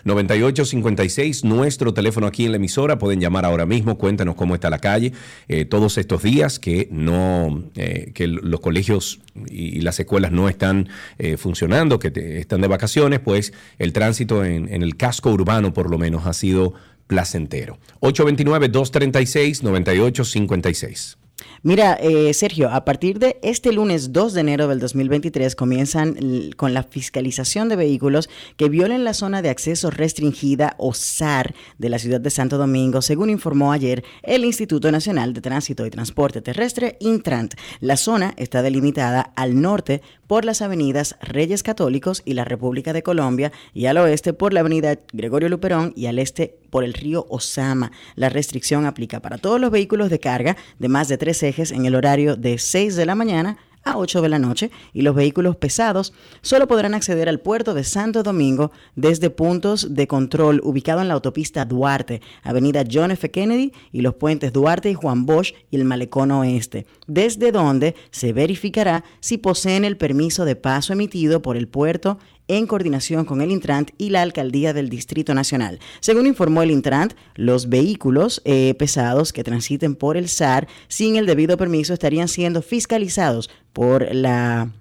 829-236-9856, nuestro teléfono aquí en la emisora. Pueden llamar ahora mismo, cuéntanos cómo está la calle. Eh, todos estos días que no, eh, que los colegios y, y las escuelas no están eh, funcionando, que te- están de vacaciones, pues el tránsito en, en el casco urbano por lo menos ha sido placentero. 829-236-9856. Mira, eh, Sergio, a partir de este lunes 2 de enero del 2023 comienzan con la fiscalización de vehículos que violen la zona de acceso restringida o SAR de la ciudad de Santo Domingo, según informó ayer el Instituto Nacional de Tránsito y Transporte Terrestre, Intrant. La zona está delimitada al norte por las avenidas Reyes Católicos y la República de Colombia y al oeste por la avenida Gregorio Luperón y al este por el río Osama. La restricción aplica para todos los vehículos de carga de más de ejes en el horario de 6 de la mañana a 8 de la noche y los vehículos pesados solo podrán acceder al puerto de Santo Domingo desde puntos de control ubicado en la autopista Duarte, avenida John F. Kennedy y los puentes Duarte y Juan Bosch y el malecón oeste, desde donde se verificará si poseen el permiso de paso emitido por el puerto en coordinación con el Intrant y la Alcaldía del Distrito Nacional. Según informó el Intrant, los vehículos eh, pesados que transiten por el SAR sin el debido permiso estarían siendo fiscalizados por la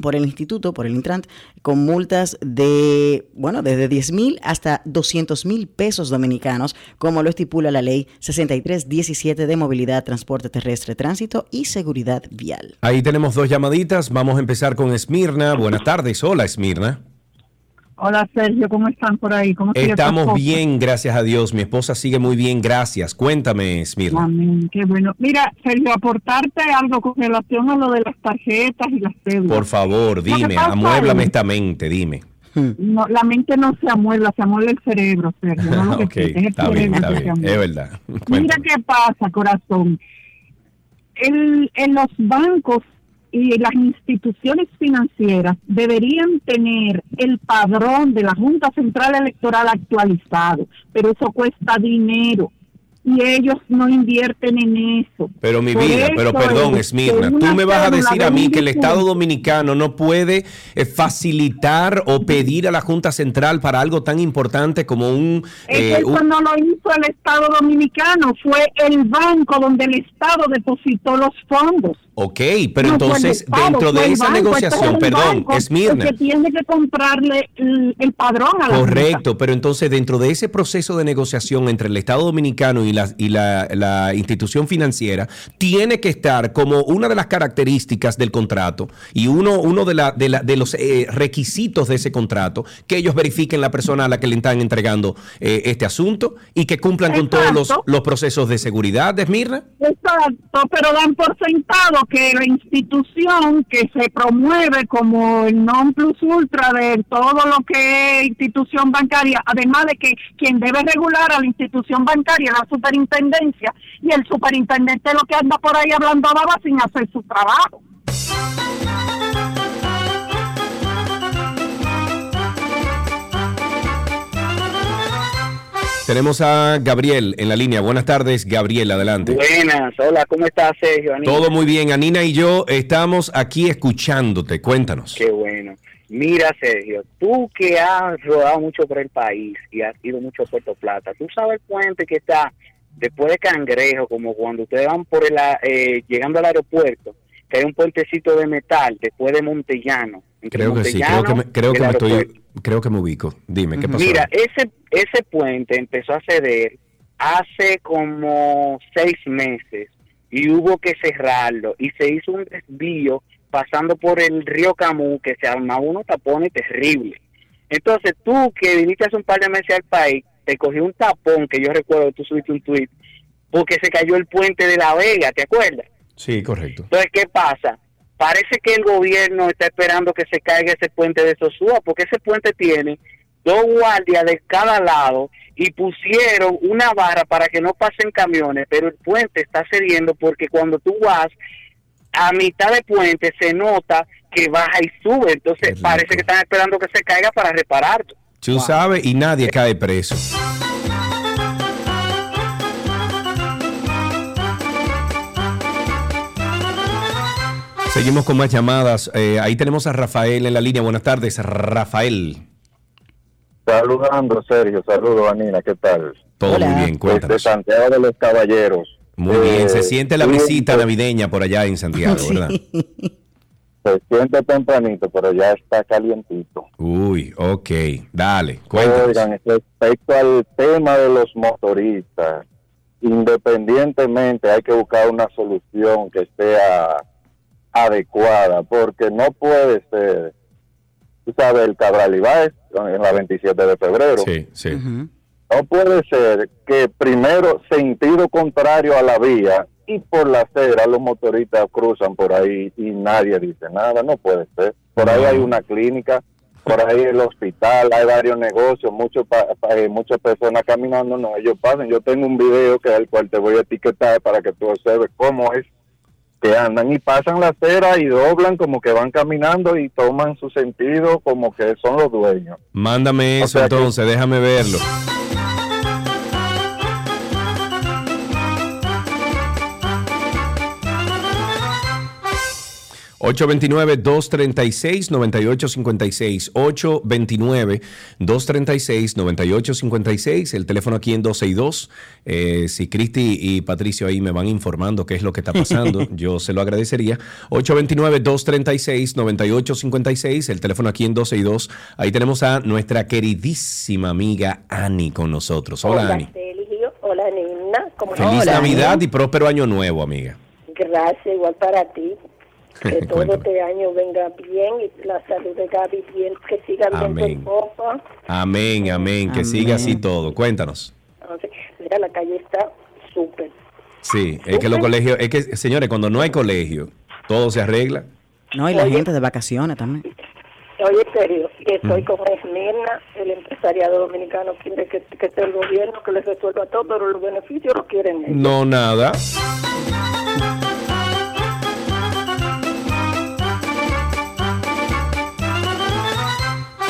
por el instituto, por el Intrant, con multas de, bueno, desde 10 mil hasta 200 mil pesos dominicanos, como lo estipula la ley 6317 de movilidad, transporte terrestre, tránsito y seguridad vial. Ahí tenemos dos llamaditas. Vamos a empezar con Esmirna. Buenas tardes. Hola, Esmirna. Hola Sergio, ¿cómo están por ahí? ¿Cómo Estamos bien, gracias a Dios. Mi esposa sigue muy bien, gracias. Cuéntame, Esmirna. Amén, qué bueno. Mira, Sergio, aportarte algo con relación a lo de las tarjetas y las cédulas. Por favor, dime, amuéblame es- esta mente, dime. No, la mente no se amuela, se amuela el cerebro, Sergio. No lo que ok, sientes, es el está bien, está bien. Es verdad. Mira qué pasa, corazón. El- en los bancos y las instituciones financieras deberían tener el padrón de la Junta Central Electoral actualizado, pero eso cuesta dinero y ellos no invierten en eso. Pero mi Por vida, pero perdón, es Esmirna, tú me vas a decir de a mí que el Estado Dominicano no puede eh, facilitar o pedir a la Junta Central para algo tan importante como un... Eh, eso un- no lo hizo el Estado Dominicano, fue el banco donde el Estado depositó los fondos. Ok, pero No entonces Estado, dentro de esa banco, este negociación, es perdón, el que tiene que comprarle el, el padrón a la Correcto, pero entonces dentro de ese proceso de negociación entre el Estado Dominicano y la, y la, la institución financiera, tiene que estar como una de las características del contrato y uno, uno de, la, de, la- de los eh, requisitos de ese contrato, que ellos verifiquen la persona a la que le están entregando eh, este asunto y que cumplan con todos los, los procesos de seguridad, de Esmirna. Exacto, pero dan por sentado que la institución que se promueve como el non plus ultra de todo lo que es institución bancaria, además de que quien debe regular a la institución bancaria es la superintendencia y el superintendente lo que anda por ahí hablando baba sin hacer su trabajo. Tenemos a Gabriel en la línea. Buenas tardes, Gabriel, adelante. Buenas, hola, ¿cómo estás, Sergio? Todo muy bien. Anina y yo estamos aquí escuchándote. Cuéntanos. Qué bueno. Mira, Sergio, tú que has rodado mucho por el país y has ido mucho a Puerto Plata, tú sabes el puente que está después de Cangrejo, como cuando ustedes van por el, eh, llegando al aeropuerto, que hay un puentecito de metal después de Montellano. entre Creo que sí, creo que me, Montellano creo y que el me estoy. Creo que me ubico. Dime, ¿qué pasó? Mira, ese, ese puente empezó a ceder hace como seis meses y hubo que cerrarlo y se hizo un desvío pasando por el río Camus que se armaba unos tapones terribles. Entonces tú que viniste hace un par de meses al país, te cogió un tapón que yo recuerdo, tú subiste un tweet, porque se cayó el puente de La Vega, ¿te acuerdas? Sí, correcto. Entonces, ¿qué pasa? Parece que el gobierno está esperando que se caiga ese puente de Sosúa, porque ese puente tiene dos guardias de cada lado y pusieron una barra para que no pasen camiones, pero el puente está cediendo porque cuando tú vas a mitad de puente se nota que baja y sube, entonces parece que están esperando que se caiga para repararlo. Tú sabes y nadie cae preso. Seguimos con más llamadas. Eh, ahí tenemos a Rafael en la línea. Buenas tardes, Rafael. Saludando, Sergio. Saludos, Anina. ¿Qué tal? Todo muy bien, Desde cuéntanos. Santiago de los Caballeros. Muy bien, se Eh, siente la visita pues, navideña por allá en Santiago, ¿verdad? Se siente tempranito, pero ya está calientito. Uy, ok, dale, cuéntanos. Oigan, respecto al tema de los motoristas, independientemente hay que buscar una solución que sea adecuada, porque no puede ser, tú sabes, el Cabral Ibáez en la 27 de febrero. Sí, sí. No puede ser que primero sentido contrario a la vía y por la acera los motoristas cruzan por ahí y nadie dice nada. No puede ser. Por ahí hay una clínica, por ahí el hospital, hay varios negocios, muchos pa- pa- eh, muchas personas caminando. No, ellos pasan. Yo tengo un video que al cual te voy a etiquetar para que tú observes cómo es que andan y pasan la acera y doblan como que van caminando y toman su sentido como que son los dueños. Mándame O eso que- entonces, déjame verlo. 829-236-9856. 829-236-9856. El teléfono aquí en 262. Eh, si Cristi y Patricio ahí me van informando qué es lo que está pasando, yo se lo agradecería. 829-236-9856. El teléfono aquí en 262. Ahí tenemos a nuestra queridísima amiga Ani con nosotros. Hola, Ani. Sergio. Hola, Nina. ¿Cómo Feliz estás? Navidad y próspero año nuevo, amiga. Gracias, igual para ti. Que todo este año venga bien y la salud de Gaby bien, que siga bien Amén. popa. Amén, amén. Que siga así todo. Cuéntanos. Entonces, mira, la calle está súper. Sí, es que los colegios, es que, señores, cuando no hay colegio, todo se arregla. No, y la Oye. gente de vacaciones también. Oye, serio, estoy con Esmirna, el empresariado dominicano quiere que, que esté el gobierno, que les resuelva todo, pero los beneficios los quieren ellos. No, nada.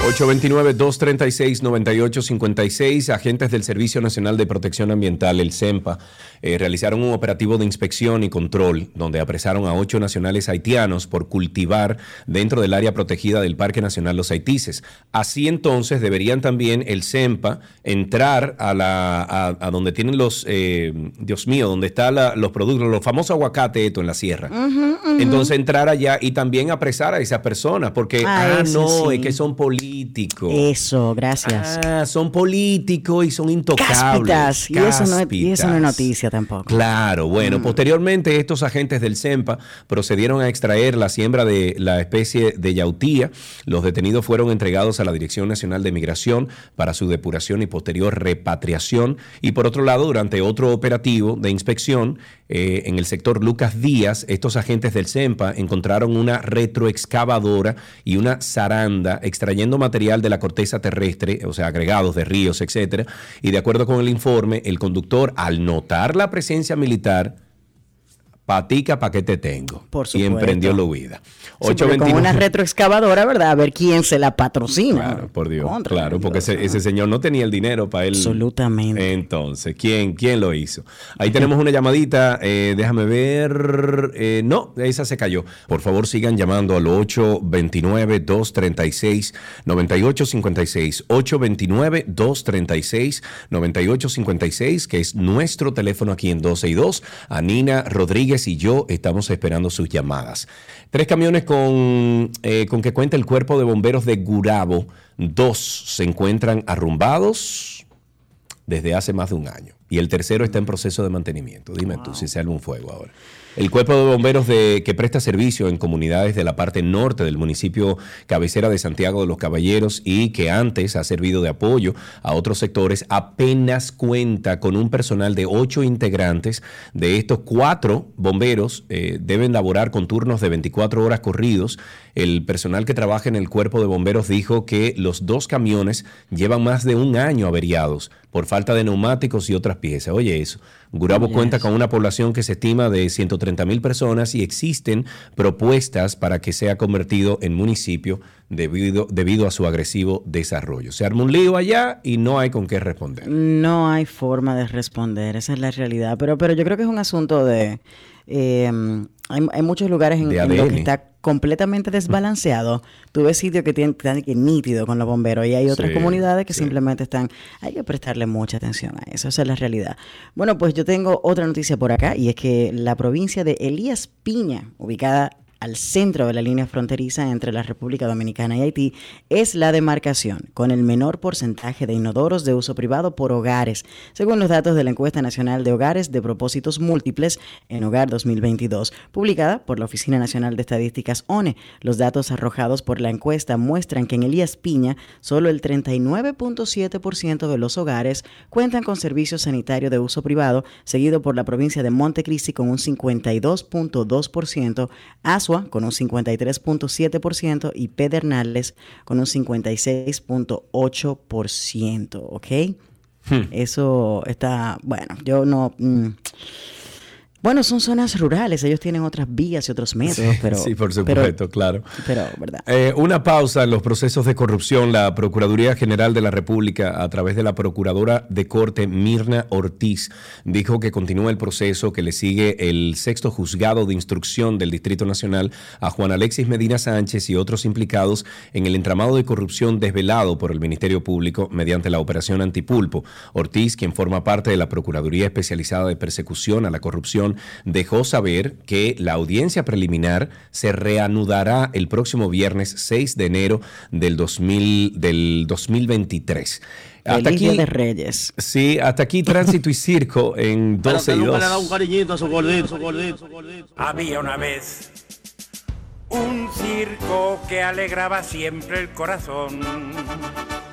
...829-236-9856... ...agentes del Servicio Nacional de Protección Ambiental, el CEMPA... eh, ...realizaron un operativo de inspección y control... ...donde apresaron a ocho nacionales haitianos... ...por cultivar dentro del área protegida... ...del Parque Nacional Los Haitises. Así entonces deberían también el CEMPA... ...entrar a la... a, a donde tienen los... eh, Dios mío, donde están los productos... ...los famosos aguacates esto en la sierra. Entonces entrar allá y también apresar a esas personas, porque, Ah, ah, no, sí. es que son políticos. Eso, gracias. Ah, son políticos y son intocables. Cáspitas. Y eso, no es, y eso no es noticia tampoco. Claro, bueno, Mm. posteriormente estos agentes del CEMPA procedieron a extraer la siembra de la especie de yautía. Los detenidos fueron entregados a la Dirección Nacional de Migración para su depuración y posterior repatriación. Y por otro lado, durante otro operativo de inspección eh, en el sector Lucas Díaz, estos agentes del CEMPA encontraron una retroexcavadora y una zaranda extrayendo material de la corteza terrestre, o sea, agregados de ríos, etcétera. Y de acuerdo con el informe, el conductor, al notar la presencia militar, patica pa' que te tengo. Por y supuesto. emprendió la huida. Sí, con una retroexcavadora, ¿verdad? A ver quién se la patrocina. Claro, por Dios. Contra, claro, porque ese, ese señor no tenía el dinero para él. Absolutamente. Entonces, ¿quién, quién lo hizo? Ahí tenemos una llamadita. eh, déjame ver. eh, no, esa se cayó. Por favor, sigan llamando al 829-236-9856. 829-236-9856, que es nuestro teléfono aquí en 12 y 2. A Nina Rodríguez y yo estamos esperando sus llamadas. Tres camiones con, eh, con que cuenta el cuerpo de bomberos de Gurabo. Dos se encuentran arrumbados desde hace más de un año. Y el tercero está en proceso de mantenimiento. Dime tú si sale un fuego ahora. El cuerpo de bomberos de, que presta servicio en comunidades de la parte norte del municipio cabecera de Santiago de los Caballeros y que antes ha servido de apoyo a otros sectores, apenas cuenta con un personal de ocho integrantes. De estos cuatro bomberos eh, deben laborar con turnos de 24 horas corridos. El personal que trabaja en el cuerpo de bomberos dijo que los dos camiones llevan más de un año averiados. Por falta de neumáticos y otras piezas. Oye eso, Gurabo cuenta con una población que se estima de 130 mil personas y existen propuestas para que sea convertido en municipio debido, debido a su agresivo desarrollo. Se arma un lío allá y no hay con qué responder. No hay forma de responder, esa es la realidad. Pero, pero yo creo que es un asunto de... eh, hay, hay muchos lugares en, en los que está completamente desbalanceado. Tú ves sitios que tienen, están que nítido con los bomberos y hay otras Sí, comunidades que sí. simplemente están... Hay que prestarle mucha atención a eso, esa es la realidad. Bueno, pues yo tengo otra noticia por acá y es que la provincia de Elías Piña, ubicada al centro de la línea fronteriza entre la República Dominicana y Haití es la demarcación con el menor porcentaje de inodoros de uso privado por hogares, según los datos de la encuesta nacional de hogares de propósitos múltiples en Hogar 2022, publicada por la Oficina Nacional de Estadísticas ONE. Los datos arrojados por la encuesta muestran que en Elías Piña solo el 39.7% de los hogares cuentan con servicio sanitario de uso privado, seguido por la provincia de Montecristi con un 52.2%, Asua con un 53.7% y Pedernales con un 56.8%, ¿ok? Hmm. Eso está, bueno, yo no... mm, bueno, son zonas rurales, ellos tienen otras vías y otros métodos, pero... sí, por pero- supuesto, claro. Pero, ¿verdad? Eh, una pausa en los procesos de corrupción. La Procuraduría General de la República, a través de la Procuradora de Corte Mirna Ortiz, dijo que continúa el proceso que le sigue el sexto juzgado de instrucción del Distrito Nacional a Juan Alexis Medina Sánchez y otros implicados en el entramado de corrupción desvelado por el Ministerio Público mediante la operación Antipulpo. Ortiz, quien forma parte de la Procuraduría Especializada de Persecución a la Corrupción, dejó saber que la audiencia preliminar se reanudará el próximo viernes 6 de enero del, 2000, del 2023. Feliz Día de Reyes. Sí, hasta aquí tránsito y circo en 12 y 2. cariñito a su gordito, su gordito, su gordito. Había una vez un circo que alegraba siempre el corazón.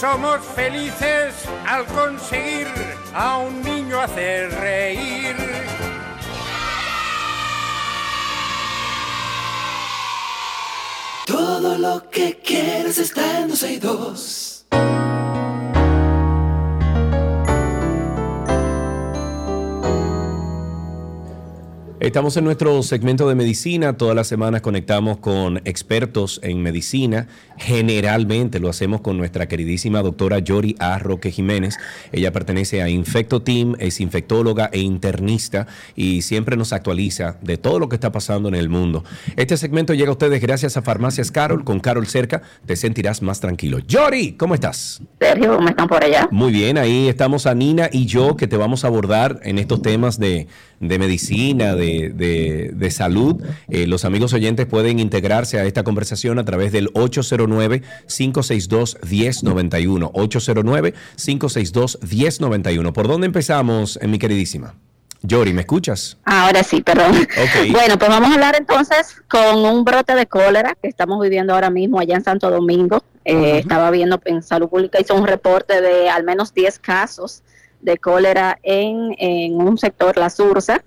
Somos felices al conseguir a un niño hacer reír. Todo lo que quieres está en 12 y 2. Estamos en nuestro segmento de medicina. Todas las semanas conectamos con expertos en medicina. Generalmente lo hacemos con nuestra queridísima doctora Yori A. Roque Jiménez. Ella pertenece a Infecto Team, es infectóloga e internista y siempre nos actualiza de todo lo que está pasando en el mundo. Este segmento llega a ustedes gracias a Farmacias Carol. Con Carol cerca te sentirás más tranquilo. Yori, ¿cómo estás? Sergio, ¿cómo están por allá? Muy bien, ahí estamos Anina y yo que te vamos a abordar en estos temas de, de medicina, de, de- de salud. Eh, los amigos oyentes pueden integrarse a esta conversación a través del 809-562-1091. 809-562-1091. ¿Por dónde empezamos, eh, mi queridísima? Yori, ¿me escuchas? Ahora sí, perdón. Bueno, pues vamos a hablar entonces con un brote de cólera que estamos viviendo ahora mismo allá en Santo Domingo. Eh, Estaba viendo en Salud Pública, hizo un reporte de al menos 10 casos de cólera en, en un sector, la Sursa.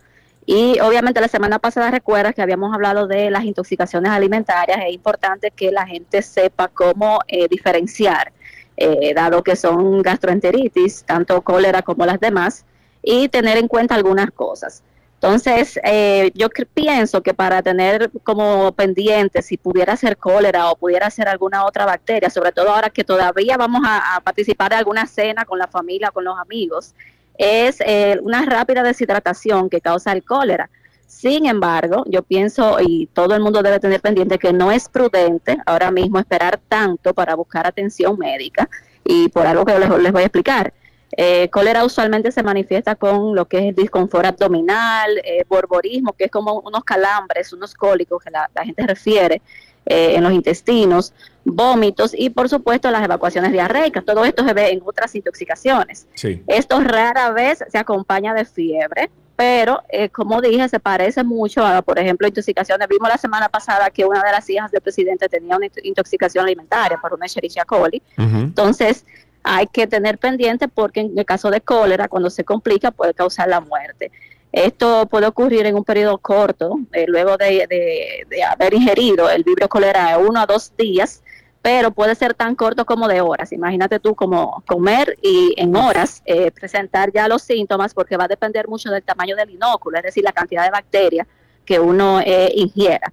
Y obviamente la semana pasada recuerdas que habíamos hablado de las intoxicaciones alimentarias. Es importante que la gente sepa cómo eh, diferenciar, eh, dado que son gastroenteritis, tanto cólera como las demás, y tener en cuenta algunas cosas. Entonces, eh, yo pienso que para tener como pendiente si pudiera ser cólera o pudiera ser alguna otra bacteria, sobre todo ahora que todavía vamos a, participar de alguna cena con la familia, con los amigos, es eh, una rápida deshidratación que causa el cólera. Sin embargo, yo pienso, y todo el mundo debe tener pendiente, que no es prudente ahora mismo esperar tanto para buscar atención médica, y por algo que les voy a explicar. Eh, cólera usualmente se manifiesta con lo que es el disconfort abdominal, eh, borborismo, que es como unos calambres, unos cólicos que la, la gente refiere eh, en los intestinos, vómitos y por supuesto las evacuaciones diarreicas. Todo esto se ve en otras intoxicaciones. Sí. Esto rara vez se acompaña de fiebre, pero eh, como dije, se parece mucho a, por ejemplo, intoxicaciones. Vimos la semana pasada que una de las hijas del presidente tenía una intoxicación alimentaria por una Escherichia coli. Entonces, hay que tener pendiente porque en el caso de cólera, cuando se complica, puede causar la muerte. Esto puede ocurrir en un periodo corto, eh, luego de, haber ingerido el vibrio cólera de uno a dos días, pero puede ser tan corto como de horas. Imagínate tú como comer y en horas eh, presentar ya los síntomas, porque va a depender mucho del tamaño del inóculo, es decir, la cantidad de bacterias que uno eh, ingiera.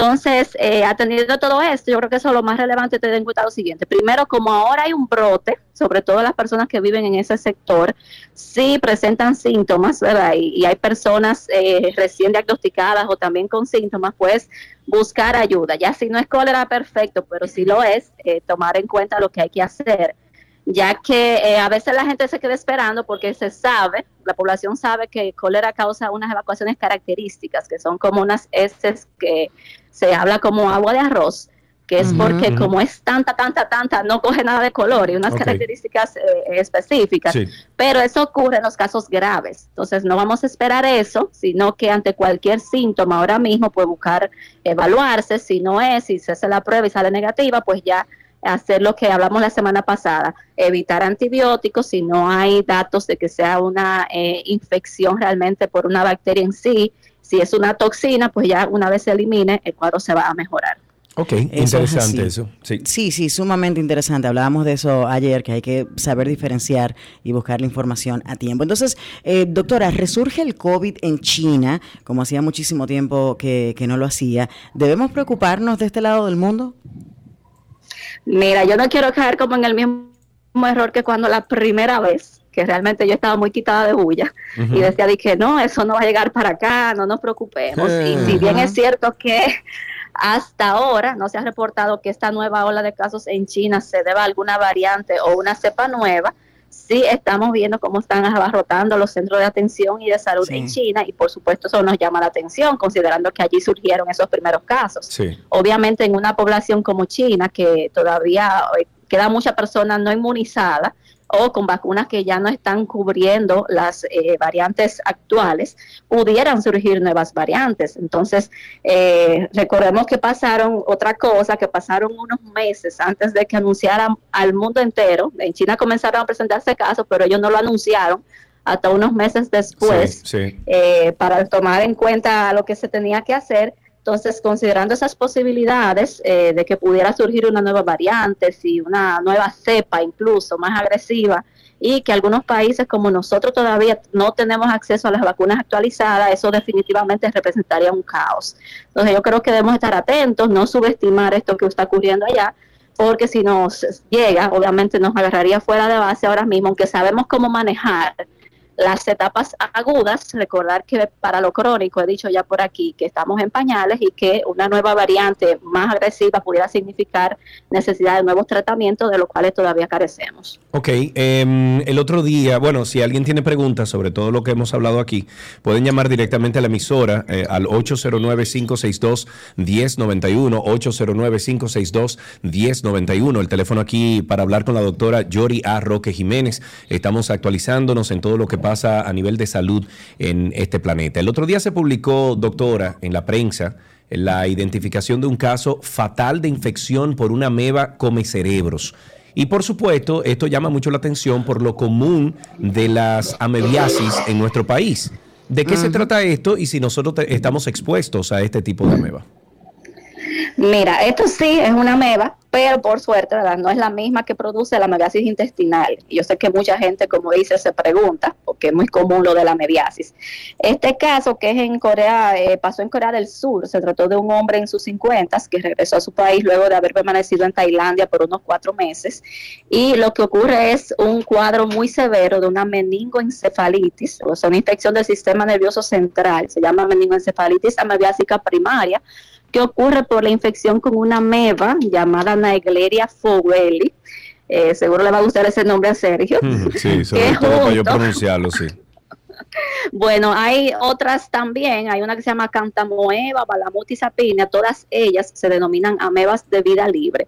Entonces, eh, atendiendo todo esto, yo creo que eso es lo más relevante tener en cuenta lo siguiente. Primero, como ahora hay un brote, sobre todo las personas que viven en ese sector, sí presentan síntomas, ¿verdad? Y, hay personas eh, recién diagnosticadas o también con síntomas, pues buscar ayuda. Ya si no es cólera, perfecto, pero si lo es, eh, tomar en cuenta lo que hay que hacer ya que eh, a veces la gente se queda esperando porque se sabe, la población sabe que cólera causa unas evacuaciones características, que son como unas heces que se habla como agua de arroz, que es porque como es tanta, tanta, tanta, no coge nada de color y unas características eh, específicas. Sí. Pero eso ocurre en los casos graves. Entonces no vamos a esperar eso, sino que ante cualquier síntoma ahora mismo puede buscar evaluarse. Si no es, si se hace la prueba y sale negativa, pues ya hacer lo que hablamos la semana pasada, evitar antibióticos si no hay datos de que sea una eh, infección realmente por una bacteria en sí. Si es una toxina, pues ya una vez se elimine, el cuadro se va a mejorar. Ok, Eso interesante eso. Sí. Sí, sí, sumamente interesante. Hablábamos de eso ayer, que hay que saber diferenciar y buscar la información a tiempo. Entonces, eh, doctora, resurge el COVID en China, como hacía muchísimo tiempo que, que no lo hacía. ¿Debemos preocuparnos de este lado del mundo? Mira, yo no quiero caer como en el mismo error que cuando la primera vez, que realmente yo estaba muy quitada de bulla y decía, dije, no, eso no va a llegar para acá, no nos preocupemos. Y si bien es cierto que hasta ahora no se ha reportado que esta nueva ola de casos en China se deba a alguna variante o una cepa nueva, sí estamos viendo cómo están abarrotando los centros de atención y de salud Sí. en China y por supuesto eso nos llama la atención considerando que allí surgieron esos primeros casos Sí. obviamente en una población como China, que todavía eh, queda mucha persona no inmunizada o con vacunas que ya no están cubriendo las eh, variantes actuales, pudieran surgir nuevas variantes. Entonces, eh, recordemos que pasaron otra cosa, que pasaron unos meses antes de que anunciaran al mundo entero. En China comenzaron a presentarse casos, pero ellos no lo anunciaron hasta unos meses después Sí, sí. eh, para tomar en cuenta lo que se tenía que hacer. Entonces, considerando esas posibilidades eh, de que pudiera surgir una nueva variante, si una nueva cepa incluso más agresiva, y que algunos países como nosotros todavía no tenemos acceso a las vacunas actualizadas, eso definitivamente representaría un caos. Entonces, yo creo que debemos estar atentos, no subestimar esto que está ocurriendo allá, porque si nos llega, obviamente nos agarraría fuera de base ahora mismo, aunque sabemos cómo manejar las etapas agudas, recordar que para lo crónico, he dicho ya por aquí, que estamos en pañales y que una nueva variante más agresiva pudiera significar necesidad de nuevos tratamientos, de los cuales todavía carecemos. Ok, em, el otro día, bueno, si alguien tiene preguntas sobre todo lo que hemos hablado aquí, pueden llamar directamente a la emisora eh, al 809-562-1091, 809-562-1091, el teléfono aquí para hablar con la doctora Yori A. Roque Jiménez. Estamos actualizándonos en todo lo que pasa a nivel de salud en este planeta. El otro día se publicó, doctora, en la prensa, la identificación de un caso fatal de infección por una ameba come cerebros. Y por supuesto, esto llama mucho la atención por lo común de las amebiasis en nuestro país. ¿De qué se trata esto y si nosotros estamos expuestos a este tipo de ameba? Mira, esto sí es una ameba, pero por suerte, ¿verdad? No es la misma que produce la amebiasis intestinal. Yo sé que mucha gente, como dice, se pregunta, porque es muy común lo de la amebiasis. Este caso que es en Corea, eh, pasó en Corea del Sur, se trató de un hombre en sus 50 que regresó a su país luego de haber permanecido en Tailandia por unos cuatro meses. Y lo que ocurre es un cuadro muy severo de una meningoencefalitis, o sea, una infección del sistema nervioso central, se llama meningoencefalitis amebiásica primaria, que ocurre por la infección con una ameba llamada Naegleria fowelli. Eh, seguro le va a gustar ese nombre a Sergio. Sí, sobre todo para yo pronunciarlo, sí. Bueno, hay otras también, hay una que se llama Cantamoeba, Balamuti sapina, todas ellas se denominan amebas de vida libre,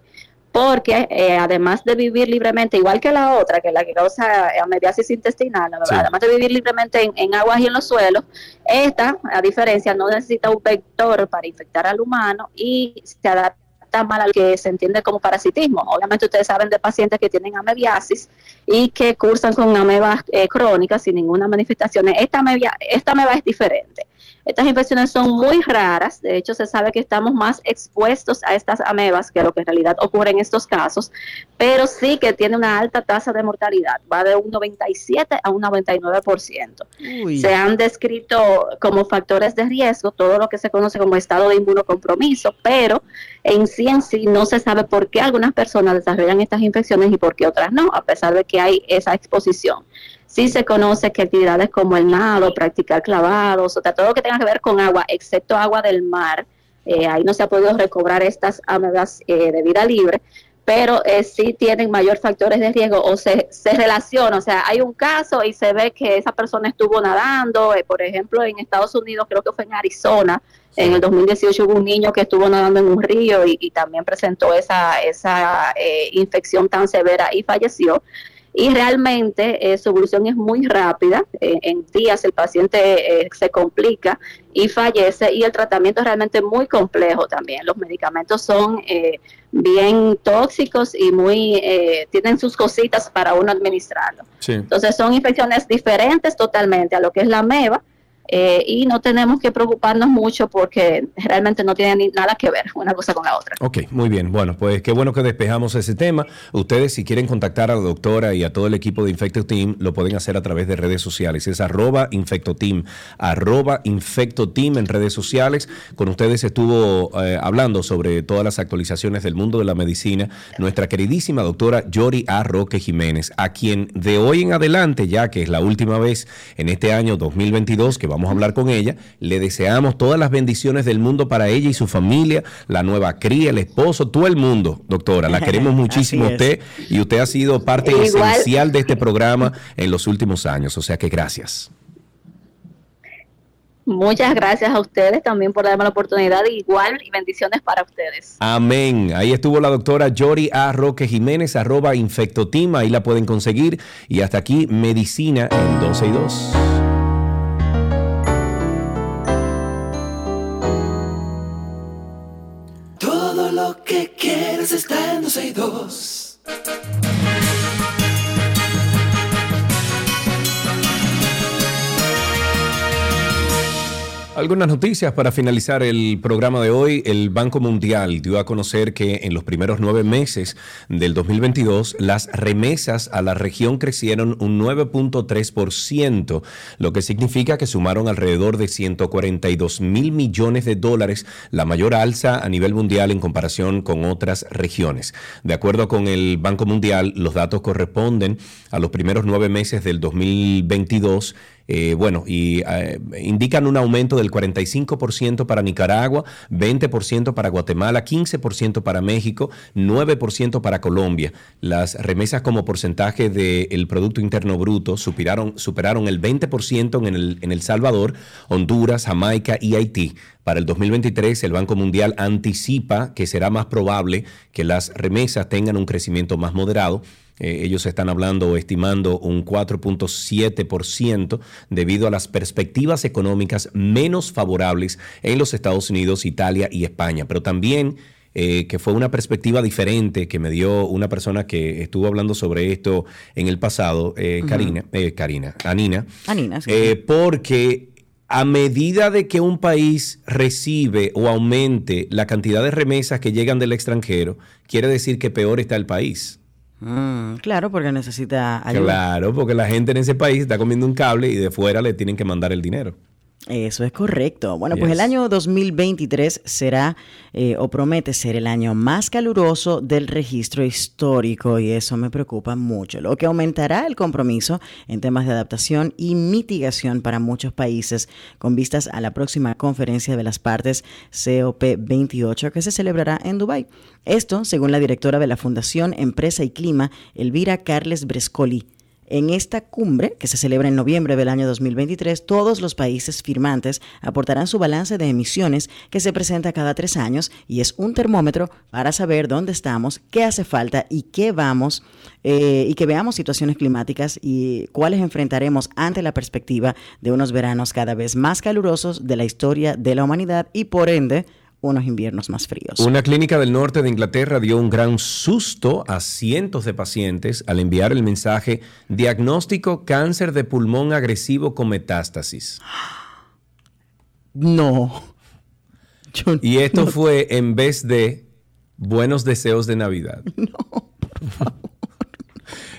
porque eh, además de vivir libremente, igual que la otra, que es la que causa amebiasis intestinal, Sí. además de vivir libremente en, en aguas y en los suelos, esta, a diferencia, no necesita un vector para infectar al humano y se adapta mal a lo que se entiende como parasitismo. Obviamente ustedes saben de pacientes que tienen amebiasis y que cursan con amebas eh, crónicas sin ninguna manifestación. Esta amebia, esta ameba es diferente. Estas infecciones son muy raras, de hecho se sabe que estamos más expuestos a estas amebas que lo que en realidad ocurre en estos casos, pero sí que tiene una alta tasa de mortalidad, va de un 97 a un 99%. Uy. Se han descrito como factores de riesgo todo lo que se conoce como estado de inmunocompromiso, pero en sí en sí no se sabe por qué algunas personas desarrollan estas infecciones y por qué otras no, a pesar de que hay esa exposición. Sí se conoce que actividades como el nado, practicar clavados, o sea, todo lo que tenga que ver con agua, excepto agua del mar, eh, ahí no se ha podido recobrar estas amebas eh, de vida libre, pero eh, sí tienen mayor factores de riesgo o se, se relaciona, o sea, hay un caso y se ve que esa persona estuvo nadando, eh, por ejemplo, en Estados Unidos, creo que fue en Arizona, en el 2018 hubo un niño que estuvo nadando en un río y, y también presentó esa, esa infección tan severa y falleció. Y realmente eh, su evolución es muy rápida, eh, en días el paciente eh, se complica y fallece y el tratamiento es realmente muy complejo también. Los medicamentos son eh, bien tóxicos y muy eh, tienen sus cositas para uno administrarlo. Sí. Entonces son infecciones diferentes totalmente a lo que es la ameba eh, y no tenemos que preocuparnos mucho porque realmente no tienen nada que ver una cosa con la otra. Ok, muy bien. Bueno, pues qué bueno que despejamos ese tema. Ustedes, si quieren contactar a la doctora y a todo el equipo de Infecto Team, lo pueden hacer a través de redes sociales. Es arroba infectoteam, arroba infectoteam en redes sociales. Con ustedes estuvo eh, hablando sobre todas las actualizaciones del mundo de la medicina nuestra queridísima doctora Yori A. Roque Jiménez, a quien de hoy en adelante, ya que es la última vez en este año 2022 que vamos a hablar con ella, le deseamos todas las bendiciones del mundo para ella y su familia, la nueva cría, el esposo, todo el mundo, doctora. La queremos muchísimo usted y usted ha sido parte Igual. esencial de este programa en los últimos años, o sea que gracias. Muchas gracias a ustedes también por darme la oportunidad, igual y bendiciones para ustedes. Amén. Ahí estuvo la doctora Yori A. Roque Jiménez, arroba Infectoteam, ahí la pueden conseguir. Y hasta aquí, Medicina en 12 y 2. Quieres está en 12 y 2. Algunas noticias para finalizar el programa de hoy. El Banco Mundial dio a conocer que en los primeros nueve meses del 2022 las remesas a la región crecieron un 9.3%, lo que significa que sumaron alrededor de 142 mil millones de dólares, la mayor alza a nivel mundial en comparación con otras regiones. De acuerdo con el Banco Mundial, los datos corresponden a los primeros nueve meses del 2022 eh, bueno, y eh, indican un aumento del 45% para Nicaragua, 20% para Guatemala, 15% para México, 9% para Colombia. Las remesas como porcentaje del Producto Interno Bruto superaron, superaron el 20% en el, en El Salvador, Honduras, Jamaica y Haití. Para el 2023, el Banco Mundial anticipa que será más probable que las remesas tengan un crecimiento más moderado. Eh, ellos están hablando o estimando un 4.7% debido a las perspectivas económicas menos favorables en los Estados Unidos, Italia y España. Pero también eh, que fue una perspectiva diferente que me dio una persona que estuvo hablando sobre esto en el pasado, eh. Karina, eh, Karina, Anina. Anina, sí. Eh, porque a medida de que un país recibe o aumente la cantidad de remesas que llegan del extranjero, quiere decir que peor está el país. Mm, claro, porque necesita ayuda. Claro, porque la gente en ese país está comiendo un cable y de fuera le tienen que mandar el dinero. Eso es correcto. Bueno, pues el año 2023 será eh, o promete ser el año más caluroso del registro histórico y eso me preocupa mucho, lo que aumentará el compromiso en temas de adaptación y mitigación para muchos países con vistas a la próxima conferencia de las partes COP28 que se celebrará en Dubái. Esto, según la directora de la Fundación Empresa y Clima, Elvira Carles Brescoli. En esta cumbre, que se celebra en noviembre del año 2023, todos los países firmantes aportarán su balance de emisiones que se presenta cada tres años y es un termómetro para saber dónde estamos, qué hace falta y qué vamos, eh, y que veamos situaciones climáticas y cuáles enfrentaremos ante la perspectiva de unos veranos cada vez más calurosos de la historia de la humanidad y por ende unos inviernos más fríos. Una clínica del norte de Inglaterra dio un gran susto a cientos de pacientes al enviar el mensaje diagnóstico cáncer de pulmón agresivo con metástasis. No. y esto fue en vez de buenos deseos de Navidad.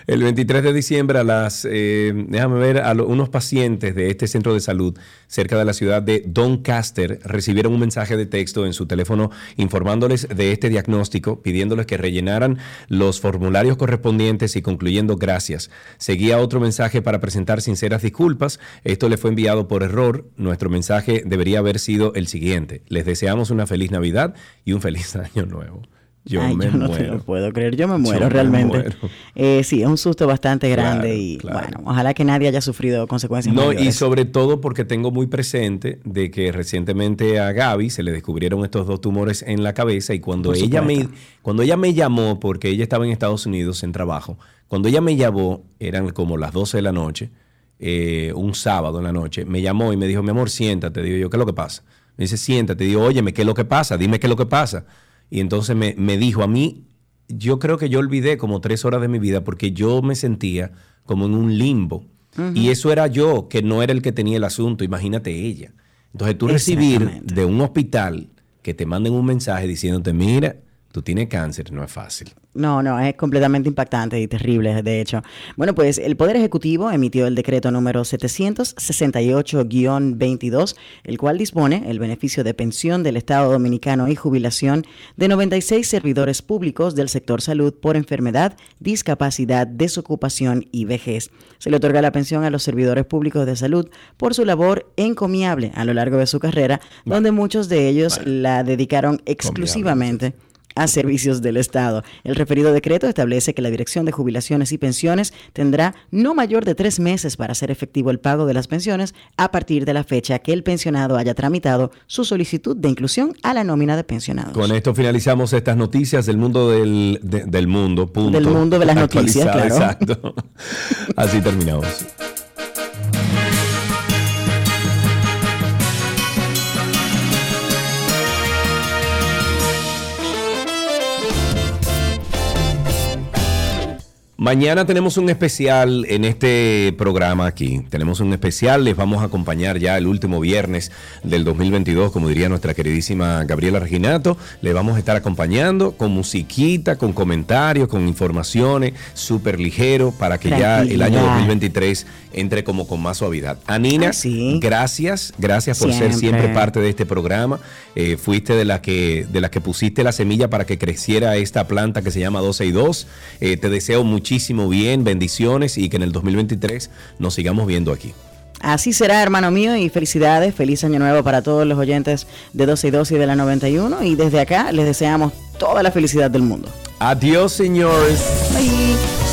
El 23 de diciembre a las, eh, déjame ver, a unos pacientes de este centro de salud cerca de la ciudad de Doncaster recibieron un mensaje de texto en su teléfono informándoles de este diagnóstico, pidiéndoles que rellenaran los formularios correspondientes y concluyendo gracias. Seguía otro mensaje para presentar sinceras disculpas. Esto le fue enviado por error. Nuestro mensaje debería haber sido el siguiente. Les deseamos una feliz Navidad y un feliz año nuevo. Yo Ay, me yo no te muero. lo puedo creer, yo me muero Yo me realmente. muero. Eh, sí, es un susto bastante grande Claro, y claro. bueno, ojalá que nadie haya sufrido consecuencias No, y sobre todo porque tengo muy presente de que recientemente a Gaby se le descubrieron estos dos tumores en la cabeza y cuando Por ella me cuando ella me llamó porque ella estaba en Estados Unidos en trabajo, cuando ella me llamó eran como las 12 de la noche, eh, un sábado en la noche, me llamó y me dijo, "Mi amor, siéntate." Digo yo, "¿Qué es lo que pasa?" Me dice, "Siéntate." Digo, "Óyeme, ¿qué es lo que pasa? Dime qué es lo que pasa." Y entonces me, me dijo a mí, yo creo que yo olvidé como tres horas de mi vida porque yo me sentía como en un limbo. Y eso era yo, que no era el que tenía el asunto, imagínate ella. Entonces tú recibir de un hospital que te manden un mensaje diciéndote, mira, tú tienes cáncer, no es fácil. No, no, es completamente impactante y terrible, de hecho. Bueno, pues el Poder Ejecutivo emitió el decreto número 768-22, el cual dispone el beneficio de pensión del Estado Dominicano y jubilación de 96 servidores públicos del sector salud por enfermedad, discapacidad, desocupación y vejez. Se le otorga la pensión a los servidores públicos de salud por su labor encomiable a lo largo de su carrera, donde muchos de ellos la dedicaron exclusivamente a servicios del Estado. El referido decreto establece que la Dirección de Jubilaciones y Pensiones tendrá no mayor de tres meses para hacer efectivo el pago de las pensiones a partir de la fecha que el pensionado haya tramitado su solicitud de inclusión a la nómina de pensionados. Con esto finalizamos estas noticias del mundo del, de- del mundo, punto. Del mundo de las noticias, claro. Exacto. Así terminamos. Mañana tenemos un especial en este programa aquí. Tenemos un especial, les vamos a acompañar ya el último viernes del 2022, como diría nuestra queridísima Gabriela Reginato. Le vamos a estar acompañando con musiquita, con comentarios, con informaciones, súper ligero, para que ya el año Tranquilidad. 2023 entre como con más suavidad. Anina, gracias, gracias por ser Siempre. parte de este programa. Eh, fuiste de la que de las que pusiste la semilla para que creciera esta planta que se llama 12 y 2. Eh, te deseo muchísimo bien, bendiciones y que en el 2023 nos sigamos viendo aquí. Así será, hermano mío, y felicidades, feliz año nuevo para todos los oyentes de 12 y 12 y de la 91. Y desde acá les deseamos toda la felicidad del mundo. Adiós, señores. Bye.